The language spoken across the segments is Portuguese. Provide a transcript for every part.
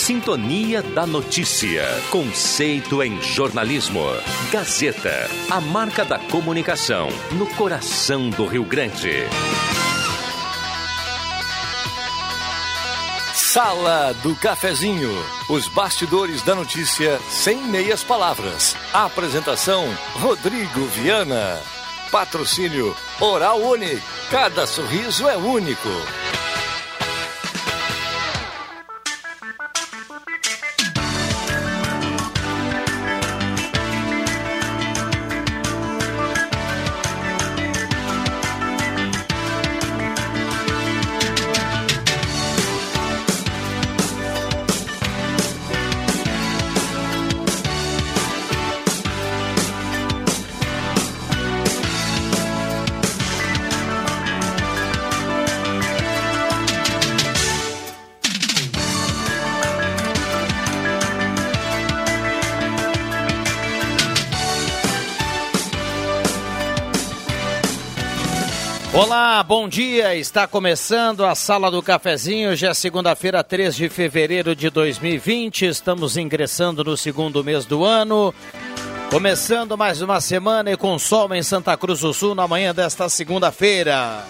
Sintonia da Notícia. Conceito em jornalismo. Gazeta, a marca da comunicação no coração do Rio Grande. Sala do Cafezinho. Os bastidores da notícia sem meias palavras. Apresentação: Rodrigo Viana. Patrocínio Oral Uni. Cada sorriso é único. Bom dia. Está começando a Sala do Cafezinho. Hoje é segunda-feira, 3 de fevereiro de 2020. Estamos ingressando no segundo mês do ano. Começando mais uma semana e com sol em Santa Cruz do Sul na manhã desta segunda-feira.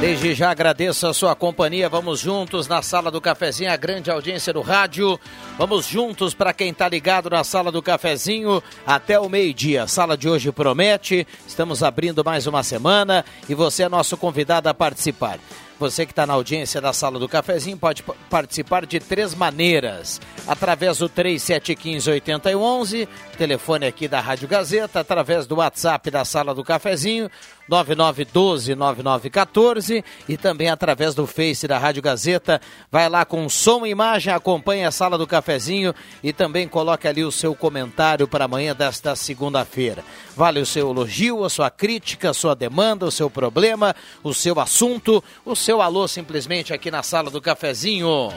Desde já agradeço a sua companhia. Vamos juntos na sala do cafezinho, a grande audiência do rádio. Vamos juntos para quem está ligado na sala do cafezinho até o meio-dia. Sala de hoje promete. Estamos abrindo mais uma semana e você é nosso convidado a participar. Você que está na audiência da sala do cafezinho pode participar de três maneiras. Através do 3715-8011, telefone aqui da Rádio Gazeta, através do WhatsApp da sala do cafezinho, 9912-9914 e também através do Face da Rádio Gazeta. Vai lá com som e imagem, acompanhe a sala do cafezinho e também coloque ali o seu comentário para amanhã desta segunda-feira. Vale o seu elogio, a sua crítica, a sua demanda, o seu problema, o seu assunto, o seu alô simplesmente aqui na sala do cafezinho.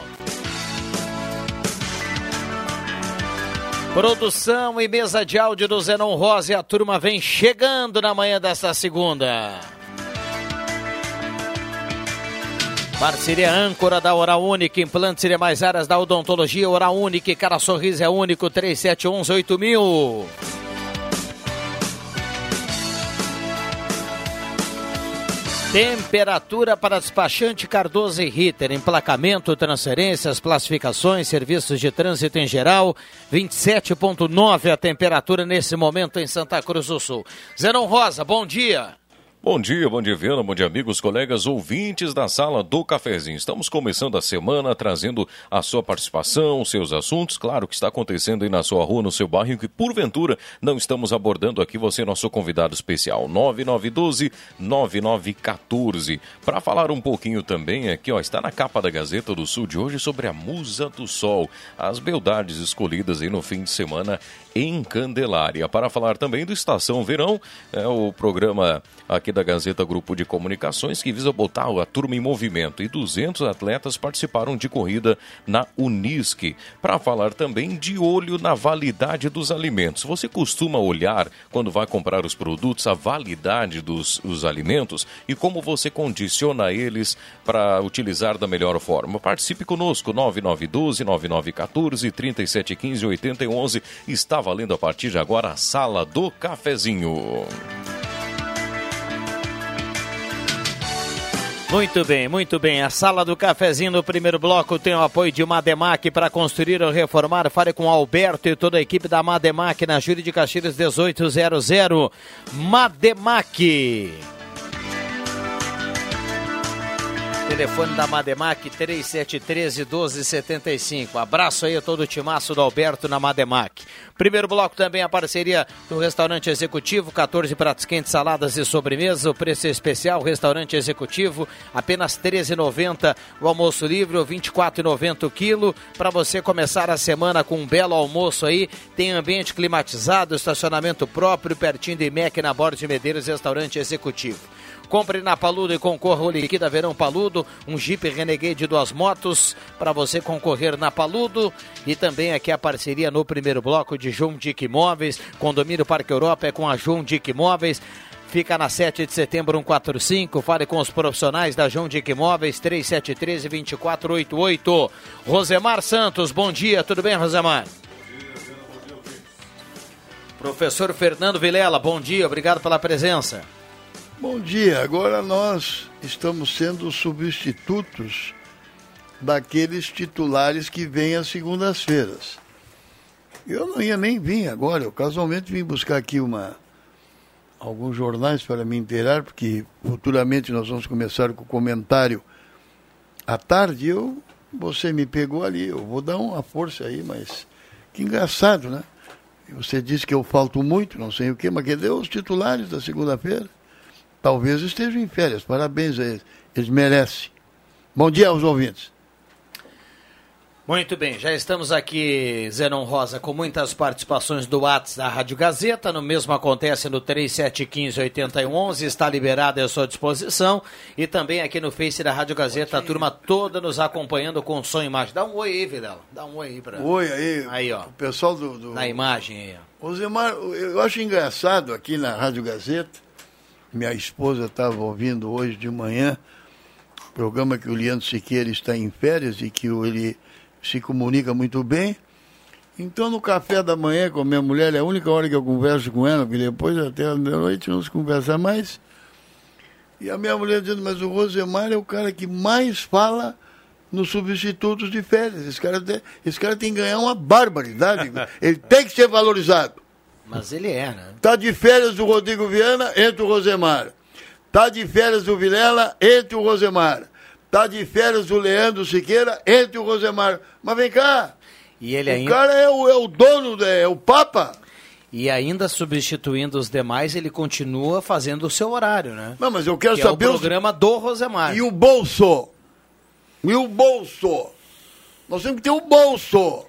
Produção e mesa de áudio do Zenon Rosa e a turma vem chegando na manhã desta segunda. Parceria âncora da Oral Única, implantes e mais áreas da odontologia Oral Única, cada sorriso é único, 3711 8000. Temperatura para despachante Cardoso e Ritter, emplacamento, transferências, classificações, serviços de trânsito em geral, 27.9 a temperatura nesse momento em Santa Cruz do Sul. Zenon Rosa, bom dia. Bom dia, bom dia, Viana, bom dia, amigos, colegas, ouvintes da sala do cafezinho. Estamos começando a semana trazendo a sua participação, seus assuntos, claro, o que está acontecendo aí na sua rua, no seu bairro, que porventura não estamos abordando aqui, você é nosso convidado especial, 9912-9914. Para falar um pouquinho também aqui, ó, está na capa da Gazeta do Sul de hoje sobre a Musa do Sol, as beldades escolhidas aí no fim de semana em Candelária. Para falar também do Estação Verão, é o programa aqui da Gazeta Grupo de Comunicações que visa botar a turma em movimento e 200 atletas participaram de corrida na Unisque. Para falar também de olho na validade dos alimentos. Você costuma olhar quando vai comprar os produtos a validade dos, dos alimentos e como você condiciona eles para utilizar da melhor forma. Participe conosco 9912 9914 3715 8011 está valendo a partir de agora a Sala do Cafezinho. Muito bem, muito bem. A sala do cafezinho no primeiro bloco tem o apoio de Mademac para construir ou reformar. Fale com Alberto e toda a equipe da Mademac na Júlia de Castilhos 1800. Mademac. Telefone da Mademac 3713 1275. Abraço aí a todo o timaço do Alberto na Mademac. Primeiro bloco também a parceria do Restaurante Executivo, 14 pratos quentes, saladas e sobremesas. O preço é especial, Restaurante Executivo, apenas R$ 13,90 o almoço livre, ou R$ 24,90 o quilo. Para você começar a semana com um belo almoço aí, tem ambiente climatizado, estacionamento próprio, pertinho de IMEC na Borda de Medeiros, Restaurante Executivo. Compre na Paludo e concorra ao Liquida Verão Paludo, um Jeep Renegade de duas motos para você concorrer na Paludo. E também aqui a parceria no primeiro bloco de João Dick Imóveis, Condomínio Parque Europa é com a João Dick Imóveis. Fica na 7 de setembro 145. Fale com os profissionais da João Dick Imóveis 3713-2488. Rosemar Santos, bom dia, tudo bem, Rosemar? Professor Fernando Vilela, bom dia, obrigado pela presença. Bom dia, agora nós estamos sendo substitutos daqueles titulares que vêm às segundas-feiras. Eu não ia nem vir agora, eu casualmente vim buscar aqui uma alguns jornais para me inteirar, porque futuramente nós vamos começar com o comentário à tarde. Eu, você me pegou ali, eu vou dar uma força aí, mas que engraçado, né? Você disse que eu falto muito, não sei o quê, mas cadê os titulares da segunda-feira? Talvez estejam em férias, parabéns a eles, eles merecem. Bom dia aos ouvintes. Muito bem, já estamos aqui, Zenon Rosa, com muitas participações do WhatsApp da Rádio Gazeta. No mesmo acontece no 3715-8111, está liberado à sua disposição. E também aqui no Face da Rádio Gazeta, a turma toda nos acompanhando com som e imagem. Dá um oi aí, Vilela. Dá um oi aí pra. Oi aí. Aí, ó. O pessoal do. do... Na imagem aí, ó. Osemar, eu acho engraçado aqui na Rádio Gazeta. Minha esposa estava ouvindo hoje de manhã, programa que o Leandro Siqueira está em férias e que ele se comunica muito bem. Então, no café da manhã com a minha mulher, é a única hora que eu converso com ela, porque depois até a noite não se conversa mais. E a minha mulher dizendo, mas o Rosemar é o cara que mais fala nos substitutos de férias. Esse cara, tem, esse cara tem que ganhar uma barbaridade. ele tem que ser valorizado. Mas ele é, né? Tá de férias do Rodrigo Viana, entra o Rosemar. Tá de férias do Vilela, entra o Rosemar. Tá de férias o Leandro Siqueira, entre o Rosemar. Mas vem cá. E ele o ainda... cara é o, é o dono, é o Papa. E ainda substituindo os demais, ele continua fazendo o seu horário, né? Não, mas eu quero que saber. É o programa os... do Rosemar. E o bolso? E o bolso? Nós temos que ter o bolso.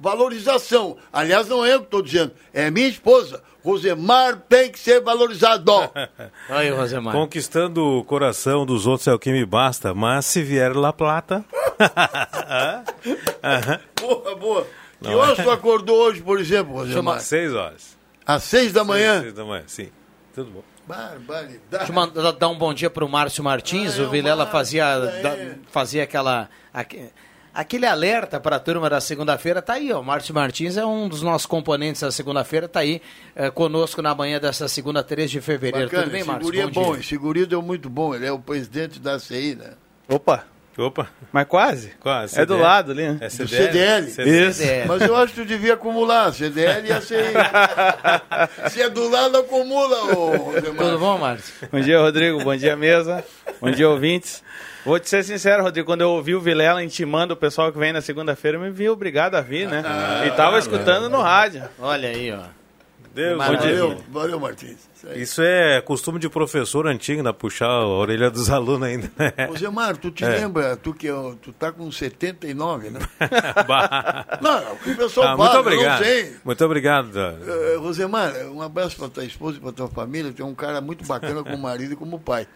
Valorização. Aliás, não é eu que estou dizendo, é minha esposa. Rosemar tem que ser valorizado. Aí, Rosemar. Conquistando o coração dos outros é o que me basta, mas se vier La Plata. boa, boa. Que Não horas é? tu acordou hoje, por exemplo, Rosemar? Às seis horas. Às seis da manhã? Às seis da manhã, sim. Tudo bom. Barbaridade. Deixa eu mandar, dar um bom dia para o Márcio Martins. Ah, o Vilela fazia, é. da, fazia aquela. Aqu aquele alerta para a turma da segunda-feira tá aí, ó. Márcio Martins é um dos nossos componentes da segunda-feira, tá aí é, conosco na manhã dessa segunda, 3 de fevereiro. Bacana, Tudo bem, Márcio? É bom, Seguria deu muito bom, ele é o presidente da CI, né? Opa! Opa. Mas quase. Quase. É do lado ali, né? É CDL. Do CDL. CDL. Isso. Mas eu acho que tu devia acumular. CDL e a CI. Se é do lado, acumula, ô Tudo bom, Márcio? Bom dia, Rodrigo. Bom dia, mesa. Bom dia, ouvintes. Vou te ser sincero, Rodrigo, quando eu ouvi o Vilela intimando o pessoal que vem na segunda-feira, eu me vi obrigado a vir, né? Ah, e tava escutando no rádio. Olha aí, ó. Deus, valeu, valeu, Martins. Isso, Isso, é costume de professor antigo, né? Puxar a orelha dos alunos ainda. Ô, Zé Mar, tu te é. lembra, tu que tu tá com 79, né? não, o que o pessoal ah, fala, muito obrigado. não sei. Muito obrigado. Uh, Rosemar, um abraço para tua esposa e para tua família. Tu é um cara muito bacana como marido e como pai.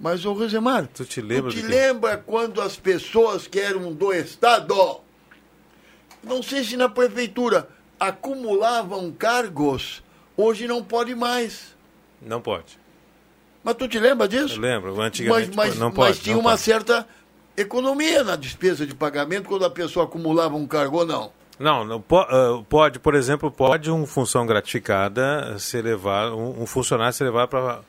Mas, ô Rosemar, tu te lembra, tu te lembra quando as pessoas que eram do Estado, não sei se na prefeitura, acumulavam cargos, hoje não pode mais. Não pode. Mas tu te lembra disso? Eu lembro, antigamente mas, mas, não pode. Mas tinha uma pode. certa economia na despesa de pagamento quando a pessoa acumulava um cargo ou não. Não, não pode, por exemplo, pode um função gratificada ser levar, um, um funcionário ser levado para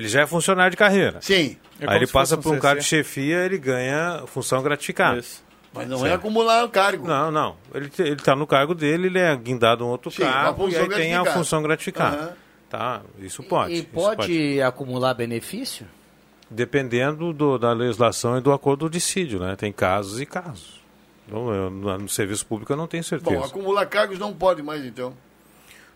ele já é funcionário de carreira. Sim. É Aí ele passa por um cargo de chefia, ele ganha função gratificada. Isso. Mas não é certo. é acumular o cargo. Não, não. Ele está no cargo dele, ele é guindado um outro Sim, cargo e aí tem a função gratificada. Uhum. Tá, isso pode. E, pode, pode, acumular benefício? Dependendo do, da legislação e do acordo do dissídio, né? Tem casos e casos. Então, eu, no serviço público eu não tenho certeza. Bom, acumular cargos não pode mais então.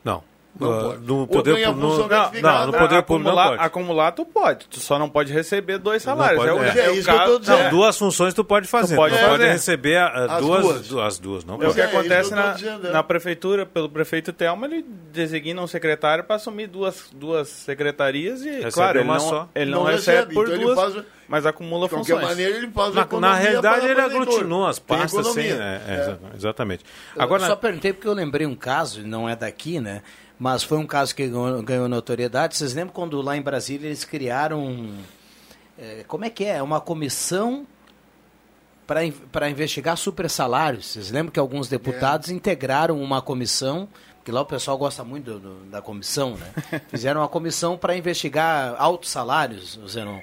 Não. Não pode. No poder, no, não, não, no poder público não pode. Acumular tu pode, tu só não pode receber dois salários. Pode, é, é, é, isso que eu tô dizendo. Não, duas funções tu pode fazer. Tu pode, fazer. pode receber uh, as duas, duas. As duas, não é o que acontece na, dizendo, na prefeitura, pelo prefeito Telma, ele designa um secretário para assumir duas, duas secretarias e, recebe claro, ele não, só. ele não, não recebe, recebe por então duas, faz, mas acumula de funções. maneira ele faz Na, na realidade ele aglutinou as pastas, sim, é, exatamente. Agora, eu só perguntei porque eu lembrei um caso, não é daqui, né? Mas foi um caso que ganhou, ganhou notoriedade. Vocês lembram quando lá em Brasília eles criaram. É, como é que é? Uma comissão para investigar super salários. Vocês lembram que alguns deputados é. integraram uma comissão, que lá o pessoal gosta muito do, do, da comissão, né? Fizeram uma comissão para investigar altos salários, Zenon.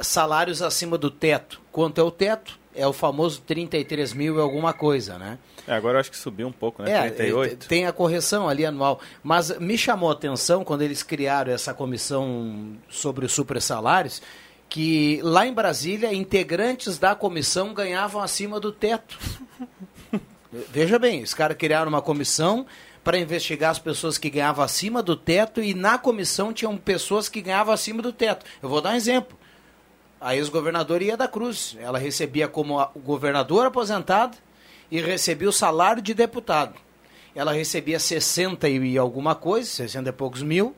Salários acima do teto. Quanto é o teto? É o famoso 33 mil e alguma coisa, né? É, agora eu acho que subiu um pouco, né? É, 38. Tem a correção ali anual. Mas me chamou a atenção quando eles criaram essa comissão sobre os super salários que lá em Brasília, integrantes da comissão ganhavam acima do teto. Veja bem, os caras criaram uma comissão para investigar as pessoas que ganhavam acima do teto e na comissão tinham pessoas que ganhavam acima do teto. Eu vou dar um exemplo. A ex-governadora Ia da Cruz, ela recebia como governadora aposentada e recebia o salário de deputado. Ela recebia 60 e alguma coisa, 60 e poucos mil,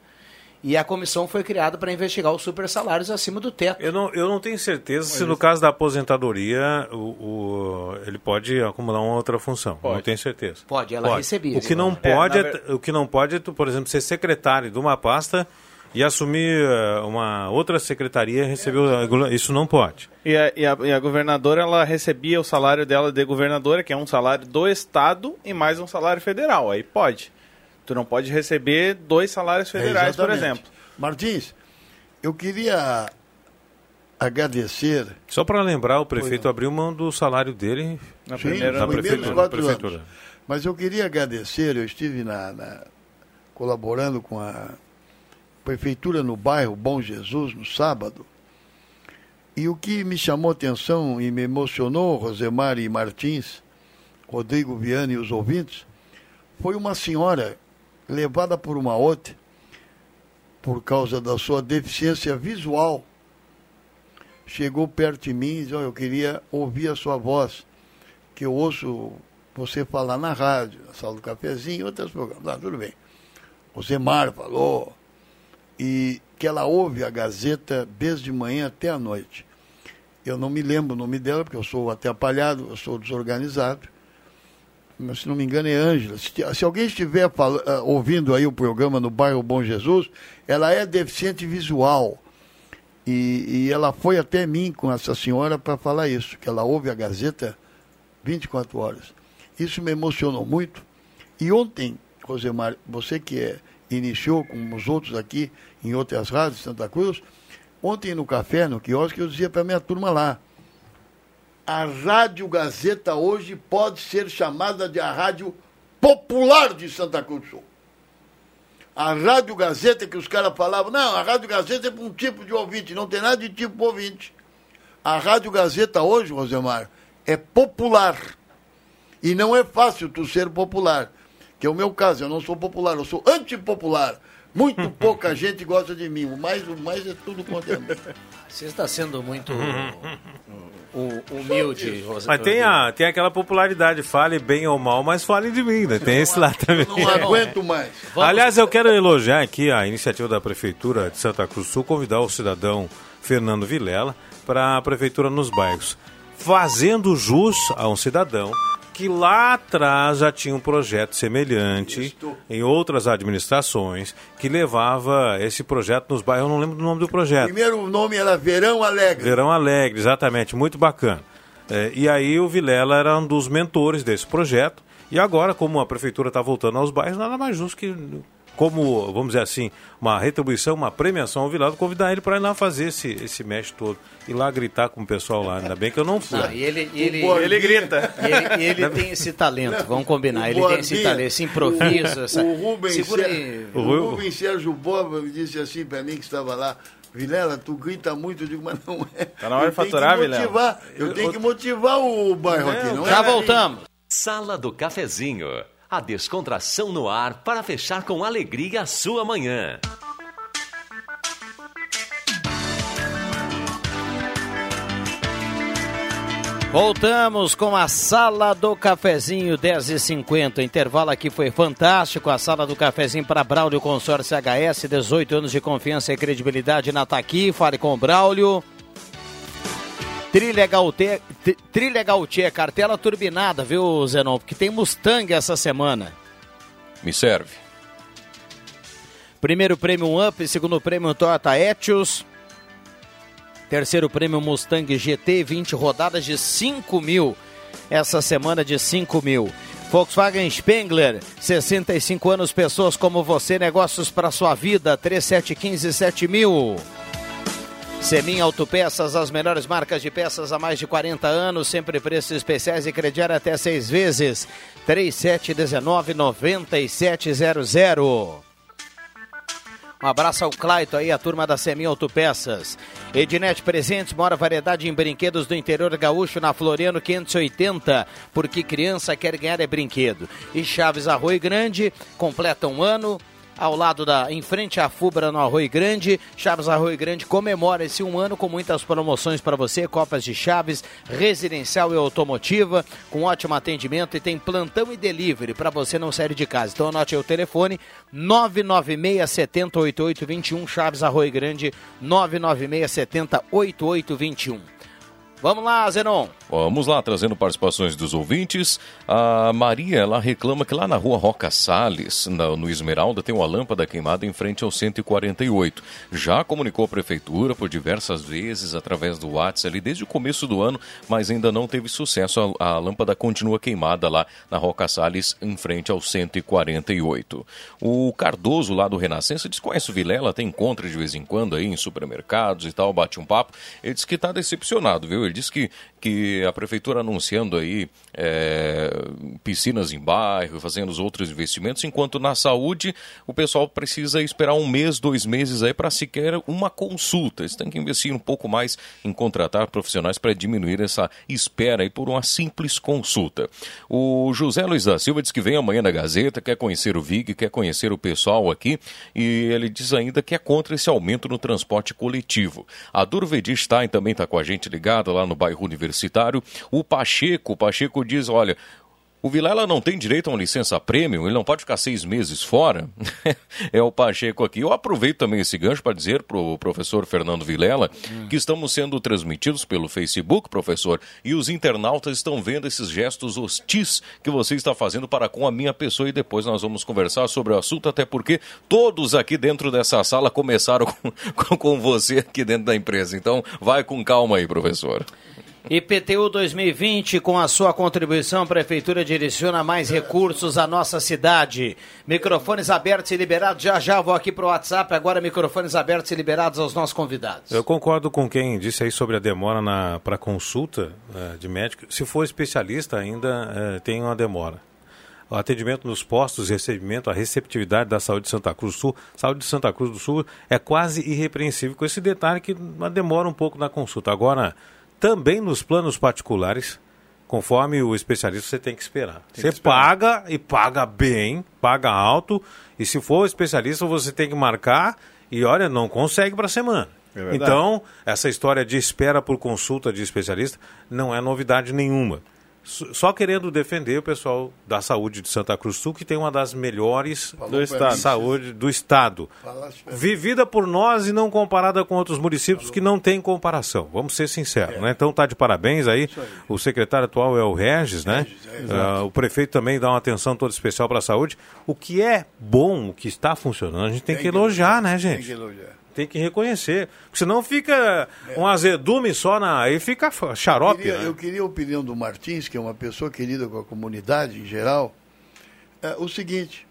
e a comissão foi criada para investigar os super salários acima do teto. Eu não, eu não tenho certeza se no caso da aposentadoria o, o, ele pode acumular uma outra função. Pode. Não tenho certeza. Pode, ela pode. recebia. O que, não pode é, é, o que não pode é, tu, por exemplo, ser secretário de uma pasta e assumir eh, uma outra secretaria recebeu isso não pode. E a, e, a, e a, governadora ela recebia o salário dela de governadora, que é um salário do estado e mais um salário federal. Aí pode. Tu não pode receber dois salários é, federais, é por exemplo. Martins, eu queria agradecer. Só para lembrar, o prefeito abriu mão do salário dele na Sim, primeira na prefeitura, na prefeitura. Mas eu queria agradecer, eu estive na, na, colaborando com a prefeitura no bairro Bom Jesus no sábado. E o que me chamou atenção e me emocionou, Rosemar e Martins, Rodrigo Viana e os ouvintes, foi uma senhora levada por uma outra, por causa da sua deficiência visual, chegou perto de mim e disse, oh, eu queria ouvir a sua voz, que eu ouço você falar na rádio, na sala do cafezinho, outros programas. Ah, tudo bem. O Zemar falou, e que ela ouve a Gazeta desde manhã até a noite. Eu não me lembro o nome dela, porque eu sou atrapalhado, eu sou desorganizado, se não me engano é Ângela. Se, se, alguém estiver uh, ouvindo aí o programa no bairro Bom Jesus, ela é deficiente visual. E, e ela foi até mim com essa senhora para falar isso, que ela ouve a Gazeta 24 horas. Isso me emocionou muito. E ontem, Rosemar, você que é, iniciou, como os outros aqui, em outras rádios de Santa Cruz, ontem no café, no quiosque, eu dizia para minha turma lá, a Rádio Gazeta hoje pode ser chamada de a Rádio Popular de Santa Cruz Sul. A Rádio Gazeta, que os caras falavam, não, a Rádio Gazeta é para um tipo de ouvinte, não tem nada de tipo ouvinte. A Rádio Gazeta hoje, Rosemar, é popular. E não é fácil tu ser popular. Que é o meu caso, eu não sou popular, eu sou antipopular. Muito pouca gente gosta de mim, o mais, o mais é tudo contra mim. Você está sendo muito humilde. Mas tem, a, tem aquela popularidade, fale bem ou mal, mas fale de mim, né? Tem esse lá também. Não aguento mais. Aliás, eu quero elogiar aqui a iniciativa da Prefeitura de Santa Cruz do Sul, convidar o cidadão Fernando Vilela para a Prefeitura nos bairros, fazendo jus a um cidadão que lá atrás já tinha um projeto semelhante em outras administrações que levava esse projeto nos bairros. Eu não lembro do nome do projeto. Primeiro o nome era Verão Alegre. Verão Alegre, exatamente, muito bacana. É, e aí o Vilela era um dos mentores desse projeto. E agora, como a prefeitura está voltando aos bairros, nada mais justo que como, vamos dizer assim, uma retribuição, uma premiação ao Vilado, convidar ele para ir lá fazer esse, esse mexe todo. Ir lá gritar com o pessoal lá. Ainda bem que eu não fui. Não, e ele, ele, ele grita. Ele, ele tem esse talento, vamos combinar. Ele tem esse talento, esse improviso. O, essa... o Rubens, Ser... o Rubens Sérgio Boba me disse assim para mim que estava lá. Vilela, tu grita muito, eu digo, mas não é. Tá na hora de faturar, Vilela. Eu tenho que motivar o bairro aqui, não é? Já voltamos. Sala do Cafezinho a descontração no ar para fechar com alegria a sua manhã. Voltamos com a Sala do Cafezinho 10h50. O intervalo aqui foi fantástico. A Sala do Cafezinho para Braulio Consórcio HS, 18 anos de confiança e credibilidade na Taqui. Fale com o Braulio. Trilha Gautier, Trilha Gautier, cartela turbinada, viu, Zenon? Porque tem Mustang essa semana. Me serve. Primeiro prêmio Up, segundo prêmio Toyota Etios. Terceiro prêmio Mustang GT, 20 rodadas de 5 mil. Essa semana de 5 mil. Volkswagen Spengler, 65 anos, pessoas como você, negócios para sua vida, 3715 7000. Semin Autopeças, as melhores marcas de peças há mais de 40 anos, sempre preços especiais e crediar até seis vezes. 3719-9700. Um abraço ao Claito aí, a turma da Semin Autopeças. Ednet Presentes, mora variedade em brinquedos do interior gaúcho na Floriano 580, porque criança quer ganhar é brinquedo. E Chaves Arroio Grande, completa um ano, ao lado da, em frente à Fubra no Arroio Grande. Chaves Arroio Grande comemora esse um ano com muitas promoções para você, copas de Chaves, residencial e automotiva, com ótimo atendimento e tem plantão e delivery para você não sair de casa. Então anote aí o telefone 996 70 8821 Chaves Arroio Grande 996 70 8821. Vamos lá, Zenon. Vamos lá, trazendo participações dos ouvintes. A Maria, ela reclama que lá na rua Roca Salles, no Esmeralda, tem uma lâmpada queimada em frente ao 148. Já comunicou a prefeitura por diversas vezes através do WhatsApp ali desde o começo do ano, mas ainda não teve sucesso. A, a lâmpada continua queimada lá na Roca Salles, em frente ao 148. O Cardoso, lá do Renascença, diz conhece o Vilela, tem encontro de vez em quando aí em supermercados e tal, bate um papo. Ele diz que está decepcionado, viu? Ele diz que, que a prefeitura anunciando aí é, piscinas em bairro, fazendo os outros investimentos, enquanto na saúde o pessoal precisa esperar um mês, dois meses aí para sequer uma consulta. Eles têm que investir um pouco mais em contratar profissionais para diminuir essa espera aí por uma simples consulta. O José Luiz da Silva diz que vem amanhã na Gazeta, quer conhecer o VIG, quer conhecer o pessoal aqui e ele diz ainda que é contra esse aumento no transporte coletivo. A Durvedi Stein também está com a gente ligada lá no bairro Universitário. O Pacheco, o Pacheco diz, olha, o Vilela não tem direito a uma licença prêmio, ele não pode ficar seis meses fora. é o Pacheco aqui. Eu aproveito também esse gancho para dizer para o professor Fernando Vilela hum. que estamos sendo transmitidos pelo Facebook, professor, e os internautas estão vendo esses gestos hostis que você está fazendo para com a minha pessoa e depois nós vamos conversar sobre o assunto, até porque todos aqui dentro dessa sala começaram com, com você aqui dentro da empresa. Então, vai com calma aí, professor. IPTU 2020, com a sua contribuição, a Prefeitura direciona mais recursos à nossa cidade. Microfones abertos e liberados. Já já vou aqui para o WhatsApp, agora microfones abertos e liberados aos nossos convidados. Eu concordo com quem disse aí sobre a demora para consulta uh, de médico. Se for especialista, ainda uh, tem uma demora. O atendimento nos postos, recebimento, a receptividade da saúde de Santa Cruz do Sul, saúde de Santa Cruz do Sul é quase irrepreensível, com esse detalhe que demora um pouco na consulta. Agora também nos planos particulares, conforme o especialista, você tem que esperar. Tem você que esperar. paga e paga bem, paga alto, e se for especialista, você tem que marcar e olha, não consegue para a semana. É então, essa história de espera por consulta de especialista não é novidade nenhuma só querendo defender o pessoal da saúde de Santa Cruz Sul, que tem uma das melhores do estado. saúde do estado. Vivida por nós e não comparada com outros municípios Falou. que não tem comparação. Vamos ser sinceros, é. né? Então tá de parabéns aí. aí. O secretário atual é o Regis, né? Regis, é, uh, o prefeito também dá uma atenção toda especial para a saúde. O que é bom, o que está funcionando, a gente tem, tem que, que elogiar, né, gente? Tem que elogiar. Tem que reconhecer. Porque senão fica é. um azedume só na. Aí fica xarope. Eu queria, né? eu queria a opinião do Martins, que é uma pessoa querida com a comunidade em geral. É, o seguinte: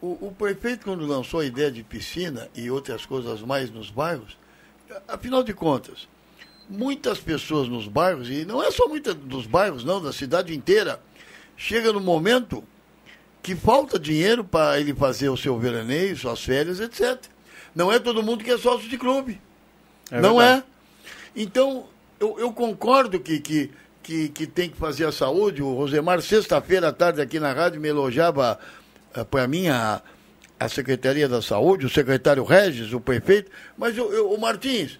o, o prefeito, quando lançou a ideia de piscina e outras coisas mais nos bairros, afinal de contas, muitas pessoas nos bairros, e não é só muitas dos bairros, não, da cidade inteira, chega no momento que falta dinheiro para ele fazer o seu veraneio, suas férias, etc. Não é todo mundo que é sócio de clube. É não verdade. é. Então, eu, eu concordo que, que, que, que, tem que fazer a saúde. O Rosemar, sexta-feira à tarde, aqui na rádio, me elogiava uh, para mim a, a Secretaria da Saúde, o secretário Regis, o prefeito. Mas, eu, eu, o Martins,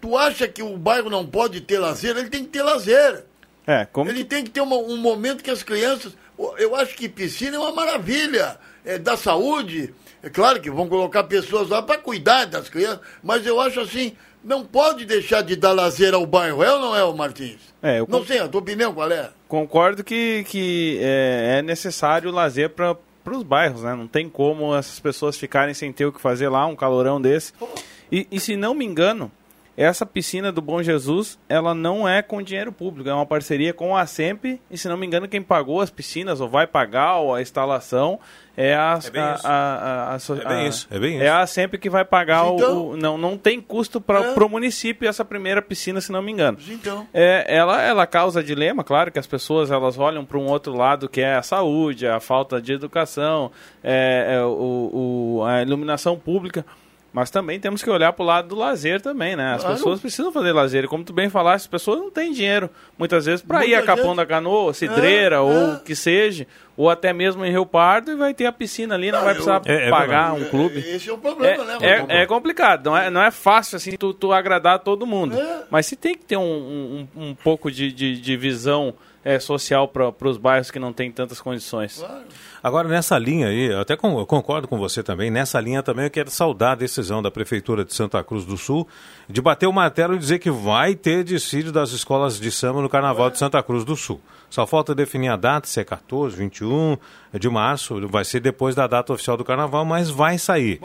tu acha que o bairro não pode ter lazer? Ele tem que ter lazer. É, como Ele tem que ter uma, um momento que as crianças. Eu acho que piscina é uma maravilha. É, da saúde, é claro que vão colocar pessoas lá para cuidar das crianças, mas eu acho assim, não pode deixar de dar lazer ao bairro, é ou não é, o Martins? É, eu não sei, a tua opinião qual é? Concordo que, que é, é necessário lazer para os bairros, né? Não tem como essas pessoas ficarem sem ter o que fazer lá, um calorão desse. E, e se não me engano, essa piscina do Bom Jesus, ela não é com dinheiro público, é uma parceria com a SEMP, e se não me engano, quem pagou as piscinas, ou vai pagar, ou a instalação, é a... É bem isso. A, a, a, é bem isso, é bem isso. É a SEMP que vai pagar então, o, não, não tem custo para é. o município essa primeira piscina, se não me engano. Então. É, ela, ela causa dilema, claro, que as pessoas elas olham para um outro lado, que é a saúde, a falta de educação, é, é o, o, a iluminação pública, mas também temos que olhar para o lado do lazer também, né? As claro. pessoas precisam fazer lazer. E como tu bem falaste, as pessoas não têm dinheiro, muitas vezes, para ir a Capão gente... da Canoa, Cidreira, é, ou o que seja, ou até mesmo em Rio Pardo, e vai ter a piscina ali, não, não vai precisar eu... é, é pagar um clube. Esse é o problema, né? É, é, complicado, não é, não é fácil assim tu, tu agradar todo mundo. É. Mas se tem que ter um, um, um pouco de, de, de visão é, social para os bairros que não têm tantas condições. Claro. Agora, nessa linha aí, eu até concordo com você também, nessa linha também eu quero saudar a decisão da Prefeitura de Santa Cruz do Sul de bater o martelo e dizer que vai ter desfile das escolas de samba no Carnaval de Santa Cruz do Sul. Só falta definir a data, se é 14, 21 de março, vai ser depois da data oficial do Carnaval, mas vai sair.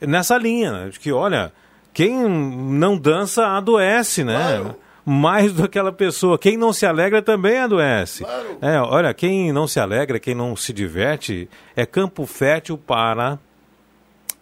Nessa linha, de que, olha, quem não dança adoece, né? Claro mais do que aquela pessoa. Quem não se alegra também adoece. Claro. É, olha, quem não se alegra, quem não se diverte, é campo fértil para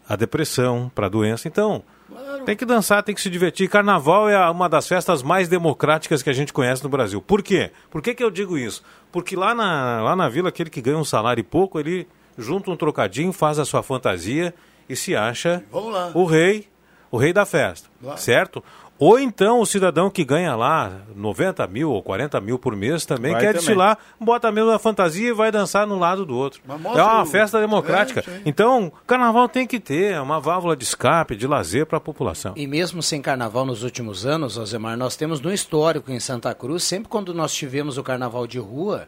a depressão, para a doença. Então, claro. tem que dançar, tem que se divertir. Carnaval é uma das festas mais democráticas que a gente conhece no Brasil. Por quê? Por que, que eu digo isso? Porque lá na, lá na vila, aquele que ganha um salário e pouco, ele junta um trocadinho, faz a sua fantasia e se acha o rei, o rei da festa, claro. certo? Ou então o cidadão que ganha lá 90 mil ou 40 mil por mês também vai quer também. desfilar, bota a mesma fantasia e vai dançar no lado do outro. É uma festa democrática. É, então, carnaval tem que ter uma válvula de escape, de lazer para a população. E mesmo sem carnaval nos últimos anos, Osemar, nós temos no histórico em Santa Cruz, sempre quando nós tivemos o carnaval de rua,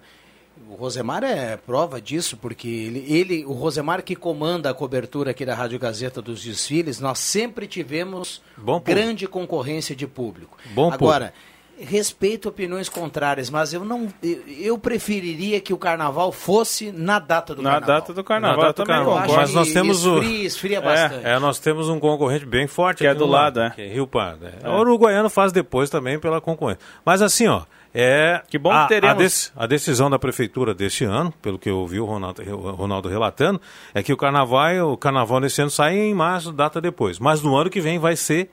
o Rosemar é prova disso, porque ele, ele, o Rosemar que comanda a cobertura aqui da Rádio Gazeta dos desfiles, nós sempre tivemos grande concorrência de público. Bom Agora, público. respeito opiniões contrárias, mas eu não eu preferiria que o carnaval fosse na data do na carnaval. Data do carnaval na data do carnaval Mas nós temos esfria, o esfria é, bastante. É, nós temos um concorrente bem forte que é do lado, lado, é. Que é Rio Pardo. É. É. O uruguaiano faz depois também pela concorrência. Mas assim, ó, é que bom que teremos. A, a, decisão da prefeitura deste ano, pelo que eu ouvi o Ronaldo, o Ronaldo relatando, é que o carnaval, o carnaval nesse ano sai em março, data depois. Mas no ano que vem vai ser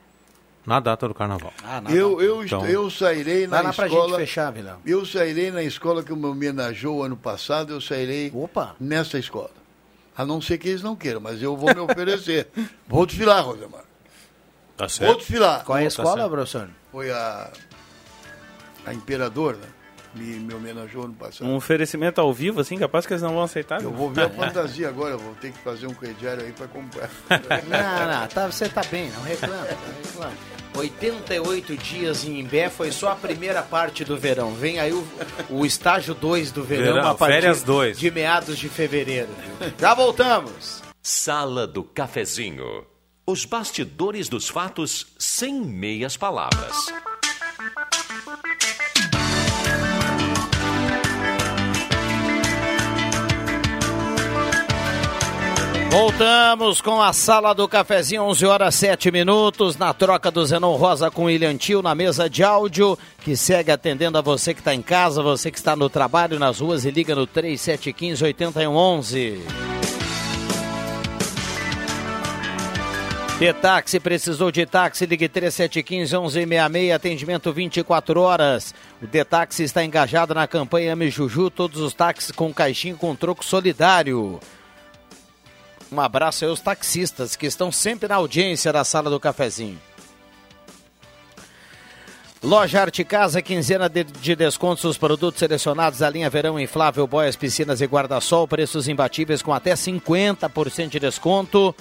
na data do carnaval. Ah, eu, eu, então, eu sairei na escola. Fechar, eu sairei na escola que me homenageou ano passado, eu sairei Opa. nessa escola. A não ser que eles não queiram, mas eu vou me oferecer. vou desfilar, Rosemar. Tá certo. Vou desfilar. Qual é a escola, tá professor? Foi a a Imperador, né? Me, me homenageou no passado. Um oferecimento ao vivo, assim, capaz que eles não vão aceitar. Eu vou ver a fantasia agora, vou ter que fazer um crediário aí para comprar. não, não, tá, você tá bem, não reclama, não reclama. 88 dias em Imbé foi só a primeira parte do verão. Vem aí o, o estágio 2 do verão, verão a partir dois. de meados de fevereiro. Já voltamos. Sala do Cafezinho. Os bastidores dos fatos sem meias palavras. Voltamos com a sala do cafezinho, 11 horas 7 minutos, na troca do Zenon Rosa com o William Tio na mesa de áudio, que segue atendendo a você que está em casa, você que está no trabalho, nas ruas e liga no 3715 8111. De-táxi, precisou de táxi, ligue 3715-1166, atendimento 24 horas. O De-táxi está engajado na campanha Ame Juju, todos os táxis com caixinho com troco solidário. Um abraço aí aos taxistas que estão sempre na audiência da sala do cafezinho. Loja Arte Casa, quinzena de, de descontos os produtos selecionados da linha Verão Inflável, Boias, Piscinas e Guarda-Sol, preços imbatíveis com até 50% de desconto.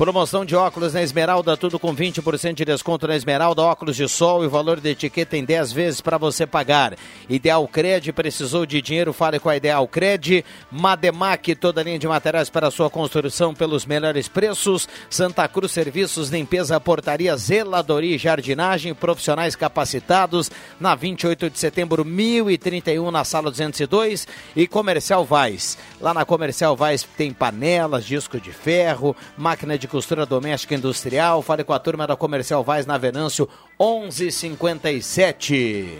Promoção de óculos na Esmeralda, tudo com 20% de desconto na Esmeralda, óculos de sol e o valor de etiqueta em 10 vezes para você pagar. Ideal Cred, precisou de dinheiro, fale com a Ideal Cred. Mademac, toda linha de materiais para sua construção pelos melhores preços. Santa Cruz Serviços, limpeza, portaria, zeladoria e jardinagem, profissionais capacitados. Na 28 de setembro, 1031, na sala 202. E Comercial Vaz. Lá na Comercial Vaz tem panelas, disco de ferro, máquina de costura doméstica industrial. Fale com a turma da Comercial Vaz na Venâncio 1157.